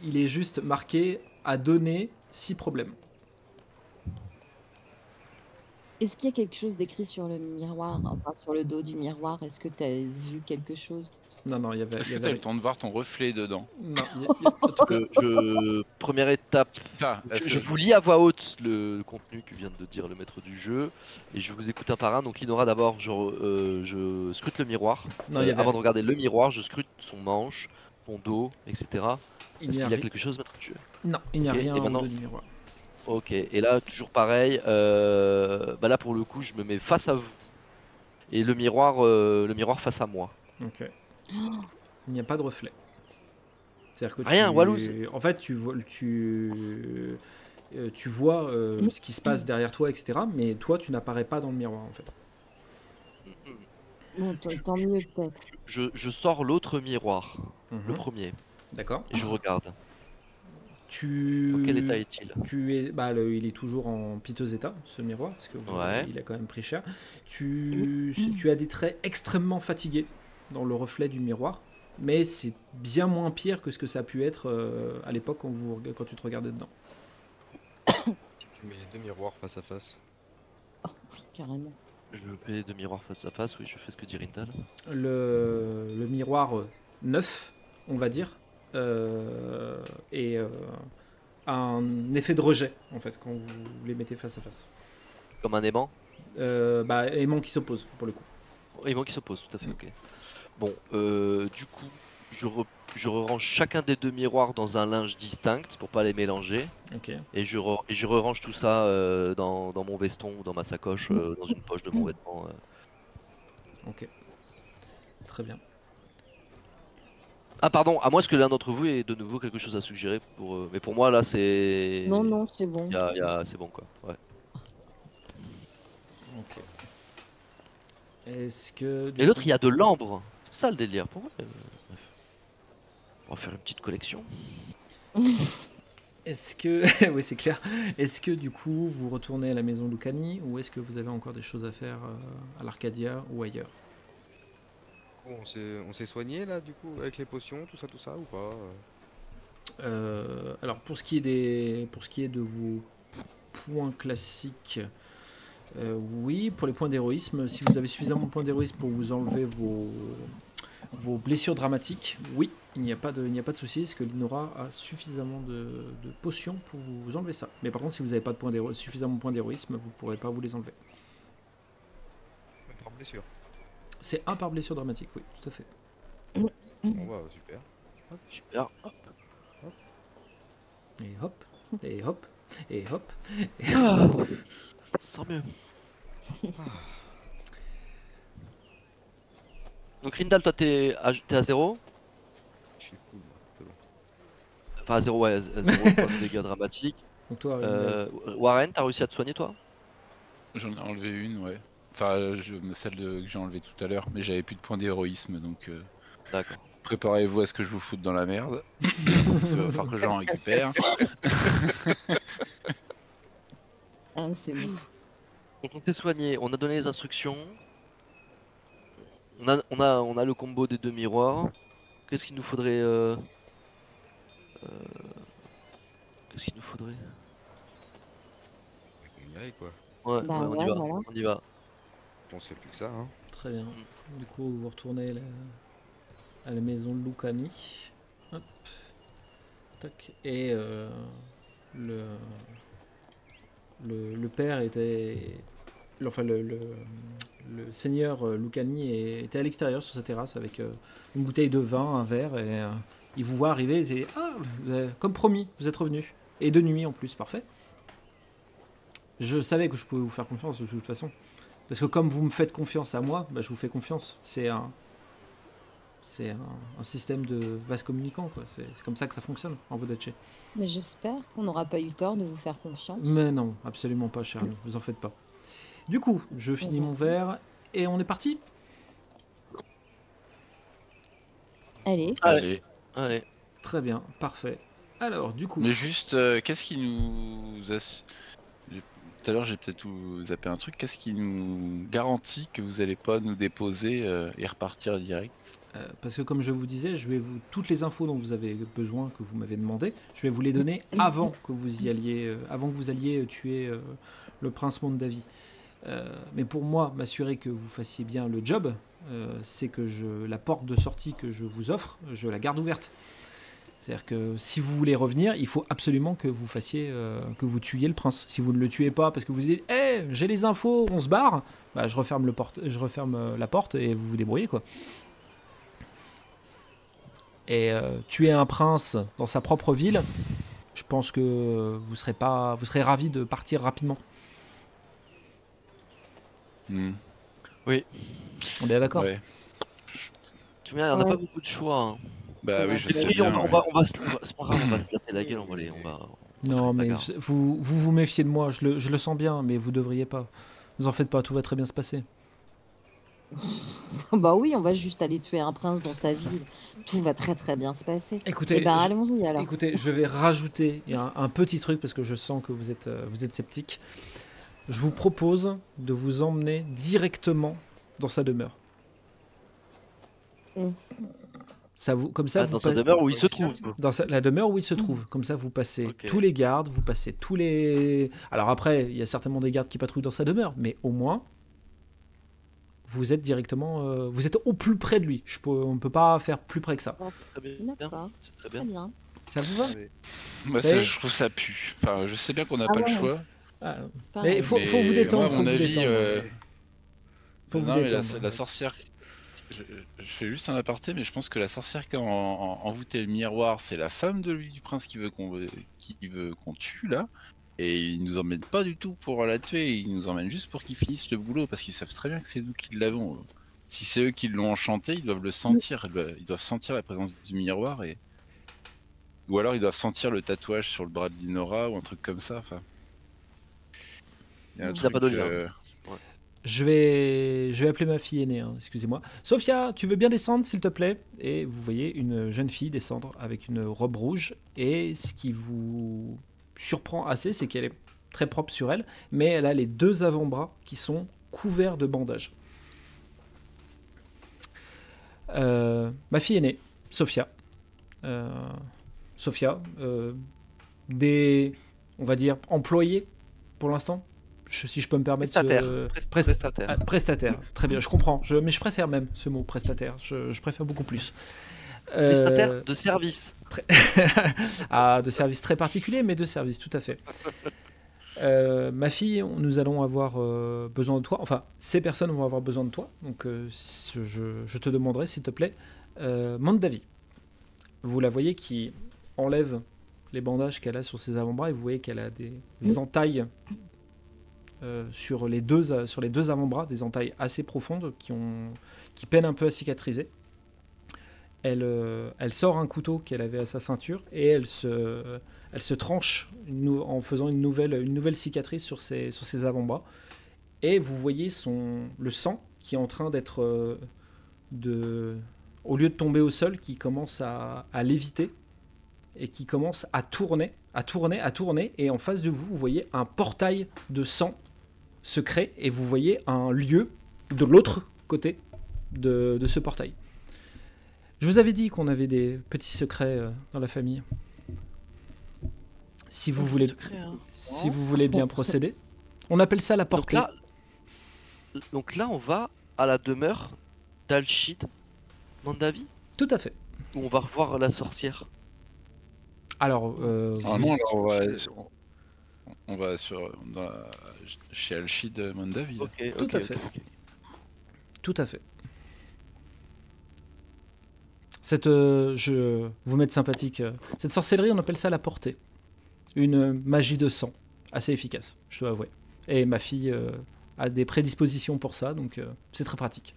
Il est juste marqué à donner six problèmes. Est-ce qu'il y a quelque chose d'écrit sur le miroir, enfin sur le dos du miroir? Est-ce que tu as vu quelque chose? Non, non, il y avait. Est-ce que t'as eu le temps de voir ton reflet dedans? Non, il y a- il y a- en tout cas, Je, je- première étape. Je, vous lis à voix haute le contenu que vient de dire le maître du jeu et je vous écoute un par un. Donc Linora d'abord, je, re- euh, je scrute le miroir. non, il y Euh, avait- avant de regarder le miroir, je scrute son manche, son dos, etc. il Est-ce qu'il y a, a ri- quelque chose, maître du jeu? Non, il n'y a rien et en maintenant- du miroir. Ok, et là toujours pareil, euh, bah là pour le coup je me mets face à vous et le miroir, euh, le miroir face à moi. Ok. Il n'y a pas de reflet. C'est-à-dire que Rien, tu... Wallouz. En fait, tu vois, tu, euh, tu vois euh, ce qui se passe derrière toi, etc. Mais toi, tu n'apparais pas dans le miroir, en fait. Bon, tant- tant mieux peut-être. Je, je sors l'autre miroir, le Mhm. premier, D'accord. et je regarde. Tu... Dans quel état est-il? Tu es, bah, le- il est toujours en piteux état, ce miroir, parce que Ouais. il a quand même pris cher. Tu, tu as des traits extrêmement fatigués dans le reflet du miroir, mais c'est bien moins pire que ce que ça a pu être euh, à l'époque quand, vous- quand tu te regardais dedans. Tu mets les deux miroirs face à face. Carrément. Je mets les deux miroirs face à face, oui, je fais ce que dit Rindal. Le, le miroir euh, neuf, on va dire, et euh, un effet de rejet, en fait, quand vous les mettez face à face. Comme un aimant? Euh, bah, aimant qui s'oppose, pour le coup. Aimant qui s'oppose, tout à fait, ok. Bon, euh, du coup, je, re- je range chacun des deux miroirs dans un linge distinct pour pas les mélanger. Ok. Et je, re- et je range tout ça euh, dans, dans mon veston ou dans ma sacoche, euh, dans une poche de mon vêtement. euh. Ok. Très bien. Ah pardon, à moins que l'un d'entre vous ait de nouveau quelque chose à suggérer pour. euh, Mais pour moi là c'est. Non, non, c'est bon. Y a- y a- C'est bon quoi. Ouais. Ok. Est-ce que. du Et l'autre coup- il y a de l'ambre. C'est ça le délire. Pour moi. euh, bref. On va faire une petite collection. Est-ce que. oui, c'est clair. Est-ce que du coup, vous retournez à la maison Lucani ou est-ce que vous avez encore des choses à faire euh, à l'Arcadia ou ailleurs? On s'est on s'est soigné là du coup avec les potions, tout ça, tout ça ou pas euh Euh, alors pour ce qui est des, pour ce qui est de vos points classiques, euh, oui. Pour les points d'héroïsme, si vous avez suffisamment de points d'héroïsme pour vous enlever vos, vos blessures dramatiques, oui, il n'y a pas de, il n'y a pas de souci, parce que Linora a suffisamment de, de potions pour vous enlever ça. Mais par contre, si vous n'avez pas de points d'héro- suffisamment de points d'héroïsme, vous ne pourrez pas vous les enlever. Par blessure. C'est un par blessure dramatique, oui, tout à fait. Bon bah super. Super. Hop. Et hop, et hop, et hop. Ah, sans mieux. Donc Rindal, toi t'es à, t'es à 0 Je suis cool. moi, c'est bon. Enfin à 0 ouais, à 0 point de dégâts dramatiques. Donc toi, Euh, Warren, t'as réussi à te soigner toi? J'en ai enlevé une, ouais. Enfin, je, celle de- que j'ai enlevée tout à l'heure, mais j'avais plus de points d'héroïsme, donc euh, D'accord. préparez-vous à ce que je vous foute dans la merde. Il va falloir que j'en récupère. Ah, c'est bon. Donc on s'est soigné, on a donné les instructions. On a, on a, on a le combo des deux miroirs. Qu'est-ce qu'il nous faudrait euh, euh, Qu'est-ce qu'il nous faudrait? On y aille quoi. Ouais, Bah ouais, on ouais, y va. voilà. On y va. On se fait plus que ça hein. Très bien. Du coup, vous retournez à la maison de Lucani. Hop. Tac. Et euh, le, le, père était. Enfin, le, le, seigneur euh, Lucani était à l'extérieur sur sa terrasse avec euh, une bouteille de vin, un verre, et il vous voit arriver. Et Ah, comme promis, vous êtes revenu. Et de nuit en plus, parfait. Je savais que je pouvais vous faire confiance de toute façon. Parce que comme vous me faites confiance à moi, bah, je vous fais confiance. C'est un, c'est un, un système de vase communicant. quoi. C'est c'est comme ça que ça fonctionne en Vodaché. Mais j'espère qu'on n'aura pas eu tort de vous faire confiance. Mais non, absolument pas, cher ami. Vous en faites pas. Du coup, je finis mon verre et on est parti. Allez, Allez. Allez. Très bien, parfait. Alors, du coup, Mais juste, euh, qu'est-ce qui nous... ass- j'ai- Tout à l'heure, j'ai peut-être zappé un truc. Qu'est-ce qui nous garantit que vous allez pas nous déposer euh, et repartir direct? Euh, parce que comme je vous disais, je vais vous toutes les infos dont vous avez besoin, que vous m'avez demandé, je vais vous les donner avant que vous y alliez, euh, avant que vous alliez tuer euh, le prince Mondavi. Euh, mais pour moi, m'assurer que vous fassiez bien le job, euh, c'est que je, la porte de sortie que je vous offre, je la garde ouverte. C'est-à-dire que si vous voulez revenir, il faut absolument que vous fassiez, euh, que vous tuiez le prince. Si vous ne le tuez pas parce que vous dites, hé, j'ai les infos, on se barre, bah, je referme, le porte, je referme euh, la porte et vous vous débrouillez quoi. Et euh, tuer un prince dans sa propre ville, je pense que vous serez pas, vous serez ravi de partir rapidement. Hmm, On est d'accord? Ouais. Tu vois, on n'a Ouais. pas beaucoup de choix. hein. Bah oui, je Et sais puis, bien. on, ouais. va, on va se, on va- va se la gueule, on va les, on va. Non, mais vous, vous vous méfiez de moi, je le, je le sens bien, mais vous devriez pas. Vous en faites pas, tout va très bien se passer. bah oui, on va juste aller tuer un prince dans sa ville. Tout va très très bien se passer. Écoutez, Eh ben je- allons-y alors. Écoutez, je vais rajouter un, un petit truc parce que je sens que vous êtes, euh, vous êtes sceptique. Je vous propose de vous emmener directement dans sa demeure. Mm. Ça vous, comme ça, Ah, vous dans sa demeure où il se trouve. dans sa- la demeure où il se trouve. Comme ça, vous passez tous les gardes, vous passez tous les. Alors après, il y a certainement des gardes qui patrouillent dans sa demeure, mais au moins, vous êtes directement, euh, vous êtes au plus près de lui. Je peux, on ne peut pas faire plus près que ça. Non, c'est très bien. Très. Ça vous va? Ça, je trouve ça pue. Enfin, je sais bien qu'on n'a Ah pas ouais. le choix. Ah. Mais faut, faut vous détendre. moi, à faut mon vous avis, détendre. euh, Faut vous non, mais la, détendre. la sorcière. Je, je fais juste un aparté, mais je pense que la sorcière qui a en- en- envoûté le miroir, c'est la femme de lui, du prince qui veut qu'on veut- qui veut qu'on tue là. Et ils nous emmènent pas du tout pour la tuer, ils nous emmènent juste pour qu'ils finissent le boulot parce qu'ils savent très bien que c'est nous qui l'avons. Si c'est eux qui l'ont enchanté, ils doivent le sentir, ils doivent, sentir la présence du miroir et. Ou alors ils doivent sentir le tatouage sur le bras de Linora ou un truc comme ça. Enfin. Il y a un a pas truc, de lien. Je vais, je vais appeler ma fille aînée, hein, excusez-moi. Sophia, tu veux bien descendre, s'il te plaît? Et vous voyez une jeune fille descendre avec une robe rouge. Et ce qui vous surprend assez, c'est qu'elle est très propre sur elle, mais elle a les deux avant-bras qui sont couverts de bandages. Euh, ma fille aînée, Sophia. Euh, Sophia, euh, des, on va dire, employés pour l'instant, je- si je peux me permettre. ce- Prestataire. Prest- Prestataire. ah, prestataire, très bien, je comprends. Je, mais je préfère même ce mot prestataire. Je, je préfère beaucoup plus. Euh, Prestataire de service. ah, de services très particuliers, mais de services, tout à fait. Euh, ma fille, nous allons avoir euh, besoin de toi. Enfin, ces personnes vont avoir besoin de toi. Donc, euh, je, je te demanderai, s'il te plaît, Euh, Mandavi, vous la voyez qui enlève les bandages qu'elle a sur ses avant-bras et vous voyez qu'elle a des entailles sur, les deux, sur les deux avant-bras, des entailles assez profondes qui, ont, qui peinent un peu à cicatriser. Elle, euh, elle sort un couteau qu'elle avait à sa ceinture et elle se, elle se tranche en faisant une nouvelle, une nouvelle cicatrice sur ses, sur ses avant-bras. Et vous voyez son, le sang qui est en train d'être. euh, de, au lieu de tomber au sol, qui commence à, à léviter et qui commence à tourner, à tourner, à tourner. Et en face de vous, vous voyez un portail de sang se crée et vous voyez un lieu de l'autre côté de, de ce portail. Je vous avais dit qu'on avait des petits secrets euh, dans la famille. Si vous voulez, Secret, hein. si vous voulez bien procéder, on appelle ça la Donc portée. là, donc là, on va à la demeure d'Alchid Mandavi Tout à fait. où on va revoir la sorcière. Alors, euh, Normalement, là, on va, on va sur, dans la- chez Alchid. Ok, Tout à ok, fait. ok. Tout à fait. Cette, euh, je vous mettre sympathique. euh, cette sorcellerie, on appelle ça la portée. Une euh, magie de sang, assez efficace, je dois avouer. Et ma fille euh, a des prédispositions pour ça, donc euh, c'est très pratique.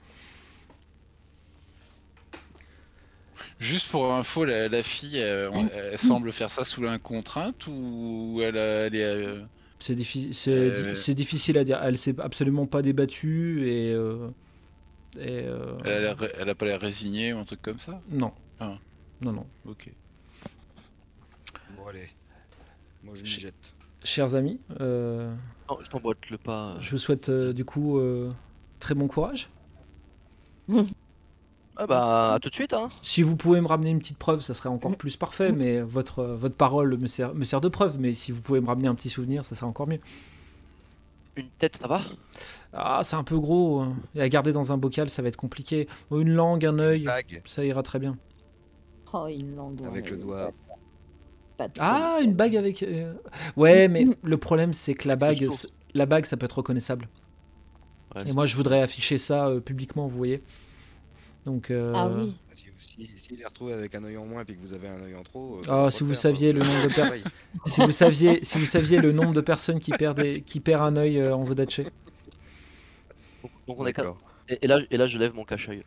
Juste pour info, la, la fille, elle, semble faire ça sous la contrainte ou elle, est. euh, C'est diffi- c'est Euh, di- c'est difficile à dire. Elle s'est absolument pas débattue et. euh, et euh, elle, a l'air- elle a pas l'air résignée ou un truc comme ça? Non. Ah. Non, non. Ok. Bon, allez. Moi, je m'y Je- jette. Chers amis, euh, Non, je t'emboîte le pas. je vous souhaite euh, du coup euh, très bon courage. Ah bah, à tout de suite, hein. Si vous pouvez me ramener une petite preuve, ça serait encore plus parfait, mais votre, votre parole me sert, me sert de preuve, mais si vous pouvez me ramener un petit souvenir, ça serait encore mieux. Une tête, ça va? Ah, c'est un peu gros, hein. et à garder dans un bocal, ça va être compliqué. Une langue, un œil, Bague ça ira très bien. Oh, une langue. avec le doigt. pas de Ah, une bague avec... euh, Ouais, mais le problème, c'est que la bague, la bague, ça peut être reconnaissable. Ouais, Et moi, je voudrais afficher ça euh, publiquement, vous voyez. Donc, euh, Ah oui. Si, si, si il est retrouvé avec un œil en moins et que vous avez un œil en trop. euh, Ah, pas si vous saviez le nombre de per- si vous saviez, si vous saviez le nombre de personnes qui perdent, des- qui perdent un œil euh, en Vodaché. Donc, on est. Et, et là, et là, je lève mon cache-œil.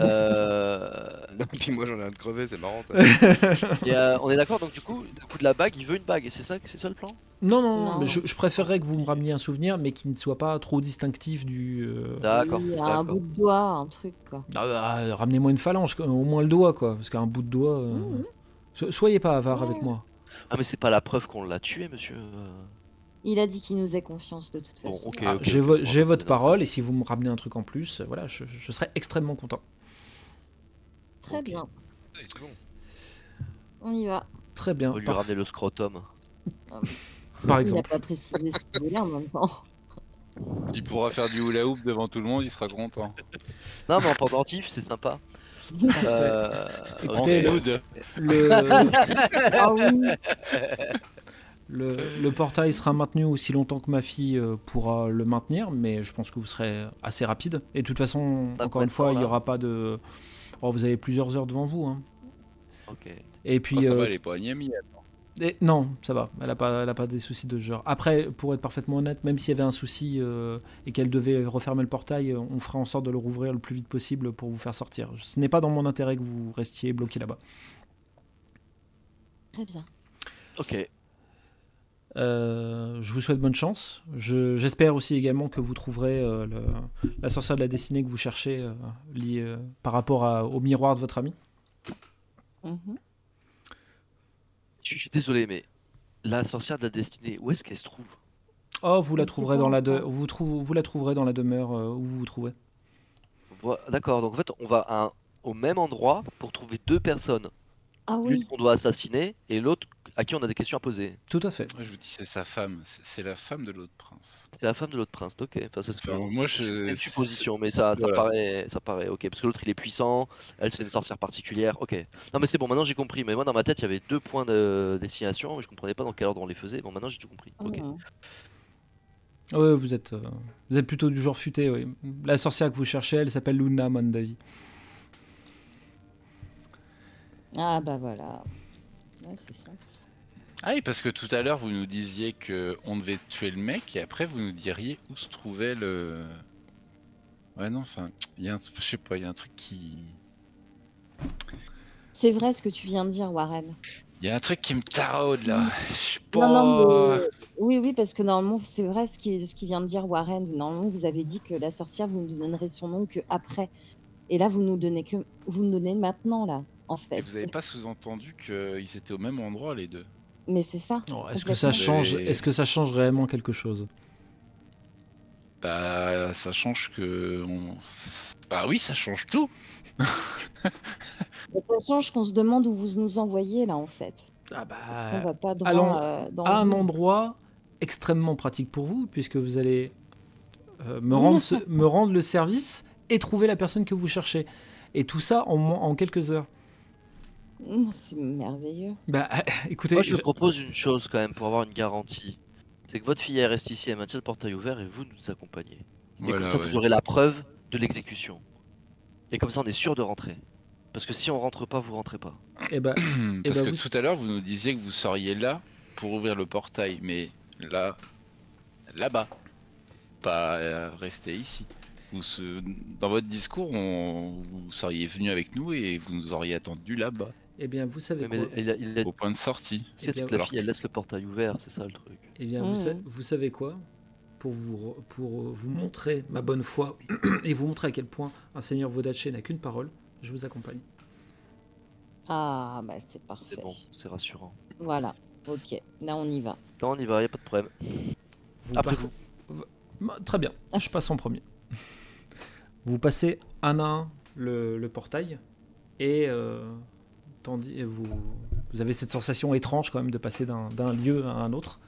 Euh, Non, puis moi j'en ai un de crevé, c'est marrant ça. et, euh, on est d'accord, donc du coup, du coup de la bague, il veut une bague, et c'est ça, c'est ça le plan? Non, non, non, Non. mais je, je préférerais que vous me rameniez un souvenir, mais qui ne soit pas trop distinctif du. euh, D'accord, Oui, un bout de doigt, un truc quoi. ah, ah, Ramenez-moi une phalange, au moins le doigt, quoi, parce qu'un bout de doigt. euh, Mhm. so- Soyez pas avare Ouais, avec moi. Ah, mais c'est pas la preuve qu'on l'a tué, monsieur. Il a dit qu'il nous ait confiance de toute Bon, façon. ok, Ah, J'ai votre parole, et si vous me ramenez un truc en plus, euh, voilà, je, je serais extrêmement content. Très bien, bon. on y va. Très bien, On va lui ramener le scrotum. par Il n'a exemple. pas précisé ce qu'il voulait en même temps. Il pourra faire du hula hoop devant tout le monde, il sera content. Non, mais en pendentif, c'est sympa. Euh, Écoutez. Le, Ah oui, le, le portail sera maintenu aussi longtemps que ma fille euh, pourra le maintenir, mais je pense que vous serez assez rapide. Et de toute façon, Ah, encore une fois, il n'y là. aura pas de. Oh, vous avez plusieurs heures devant vous. hein. Ok. Et puis. Oh, ça euh, va, elle est pas anémie. et- non, ça va. Elle n'a pas, elle a pas des soucis de ce genre. Après, pour être parfaitement honnête, même s'il y avait un souci euh, et qu'elle devait refermer le portail, euh, on fera en sorte de le rouvrir le plus vite possible pour vous faire sortir. Ce n'est pas dans mon intérêt que vous restiez bloqué là-bas. très bien. Ok. Euh, je vous souhaite bonne chance. Je- J'espère aussi également que vous trouverez euh, le- la sorcière de la destinée que vous cherchez euh, liée, euh, par rapport à- au miroir de votre ami. Mhm. Je je suis désolé, mais la sorcière de la destinée, où est-ce qu'elle se trouve? Oh, vous la trouverez dans la de- vous, la trouverez dans la demeure euh, où vous vous trouvez. D'accord, donc en fait, on va à un- au même endroit pour trouver deux personnes. Ah L'une oui, qu'on doit assassiner et l'autre à qui on a des questions à poser. Tout à fait. Moi, je vous dis, c'est sa femme. C'est la femme de l'autre prince. C'est la femme de l'autre prince, ok. Enfin, c'est ce que moi, c'est je- une supposition, mais ça, ça voilà. paraît, ça paraît ok. Parce que l'autre il est puissant, elle c'est une sorcière particulière, ok. Non mais c'est bon, maintenant j'ai compris. Mais moi dans ma tête il y avait deux points de destination, mais je comprenais pas dans quel ordre on les faisait. Bon maintenant j'ai tout compris. Ok. Mhm. Ouais, vous êtes, euh, vous êtes plutôt du genre futé. oui. La sorcière que vous cherchez, elle s'appelle Luna Mandavi. Ah bah voilà. Ouais, c'est ça. Ah oui, parce que tout à l'heure, vous nous disiez que on devait tuer le mec, et après, vous nous diriez où se trouvait le... Ouais, non, enfin, il y a un... Je sais pas, il y a un truc qui... C'est vrai ce que tu viens de dire, Warren. Il y a un truc qui me taraude, là. Je sais pas... Non, non, mais... Oui, oui, parce que normalement, c'est vrai ce qu'il ce qu'il vient de dire, Warren. Normalement, vous avez dit que la sorcière, vous nous donnerez son nom que après. Et là, vous nous donnez que vous nous donnez maintenant, là, en fait. Et vous avez pas sous-entendu qu'ils étaient au même endroit, les deux Mais c'est ça. Alors, Est-ce que ça change Mais- Est-ce que ça change réellement quelque chose? Bah, ça change que... on- Bah oui, ça change tout Mais Ça change qu'on se demande où vous nous envoyez, là, en fait. Ah Parce qu'on bah, va pas droit allons euh, dans à un endroit extrêmement pratique pour vous, puisque vous allez euh, me, rendre ce- me rendre le service et trouver la personne que vous cherchez. Et tout ça en quelques heures. Mmh, C'est merveilleux. Bah, écoutez, Moi, je je- propose une chose quand même pour avoir une garantie. C'est que votre fille elle reste ici, elle maintient le portail ouvert et vous nous accompagnez. Et Voilà, comme ça, ouais. vous aurez la preuve de l'exécution. Et comme ça, on est sûr de rentrer. Parce que si on rentre pas, vous rentrez pas. eh bah, Eh Parce ben, que vous- tout à l'heure, vous nous disiez que vous seriez là pour ouvrir le portail, mais là, là-bas, pas euh, rester ici. Vous se- Dans votre discours, on... vous seriez venu avec nous et vous nous auriez attendu là-bas, eh bien, vous savez Mais quoi il a, il a dit au point de sortie. ce a, c'est Eh que la bien, fille elle laisse le portail ouvert, c'est ça le truc. Eh bien, vous, sa- Mhm. vous savez quoi pour vous, pour euh, vous montrer ma bonne foi et vous montrer à quel point un seigneur Vodaché n'a qu'une parole, je vous accompagne. Ah, bah c'est parfait. C'est bon, c'est rassurant. Voilà. Ok. Là, on y va. Non, on y va, y a pas de problème. Vous Après passez- v- Bah, Très bien, je passe en premier. vous passez un à un le, le portail et euh, vous, avez cette sensation étrange quand même de passer d'un lieu à un autre.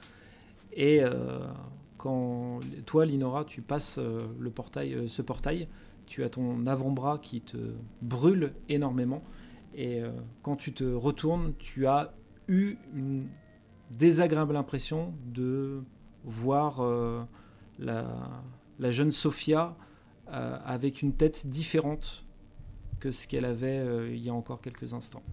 Et euh, quand toi, Linora, tu passes euh, euh, ce portail, tu as ton avant-bras qui te brûle énormément. Et quand tu te retournes, tu as eu une désagréable impression de voir la, la jeune Sophia avec une tête différente que ce qu'elle avait il y a encore quelques instants.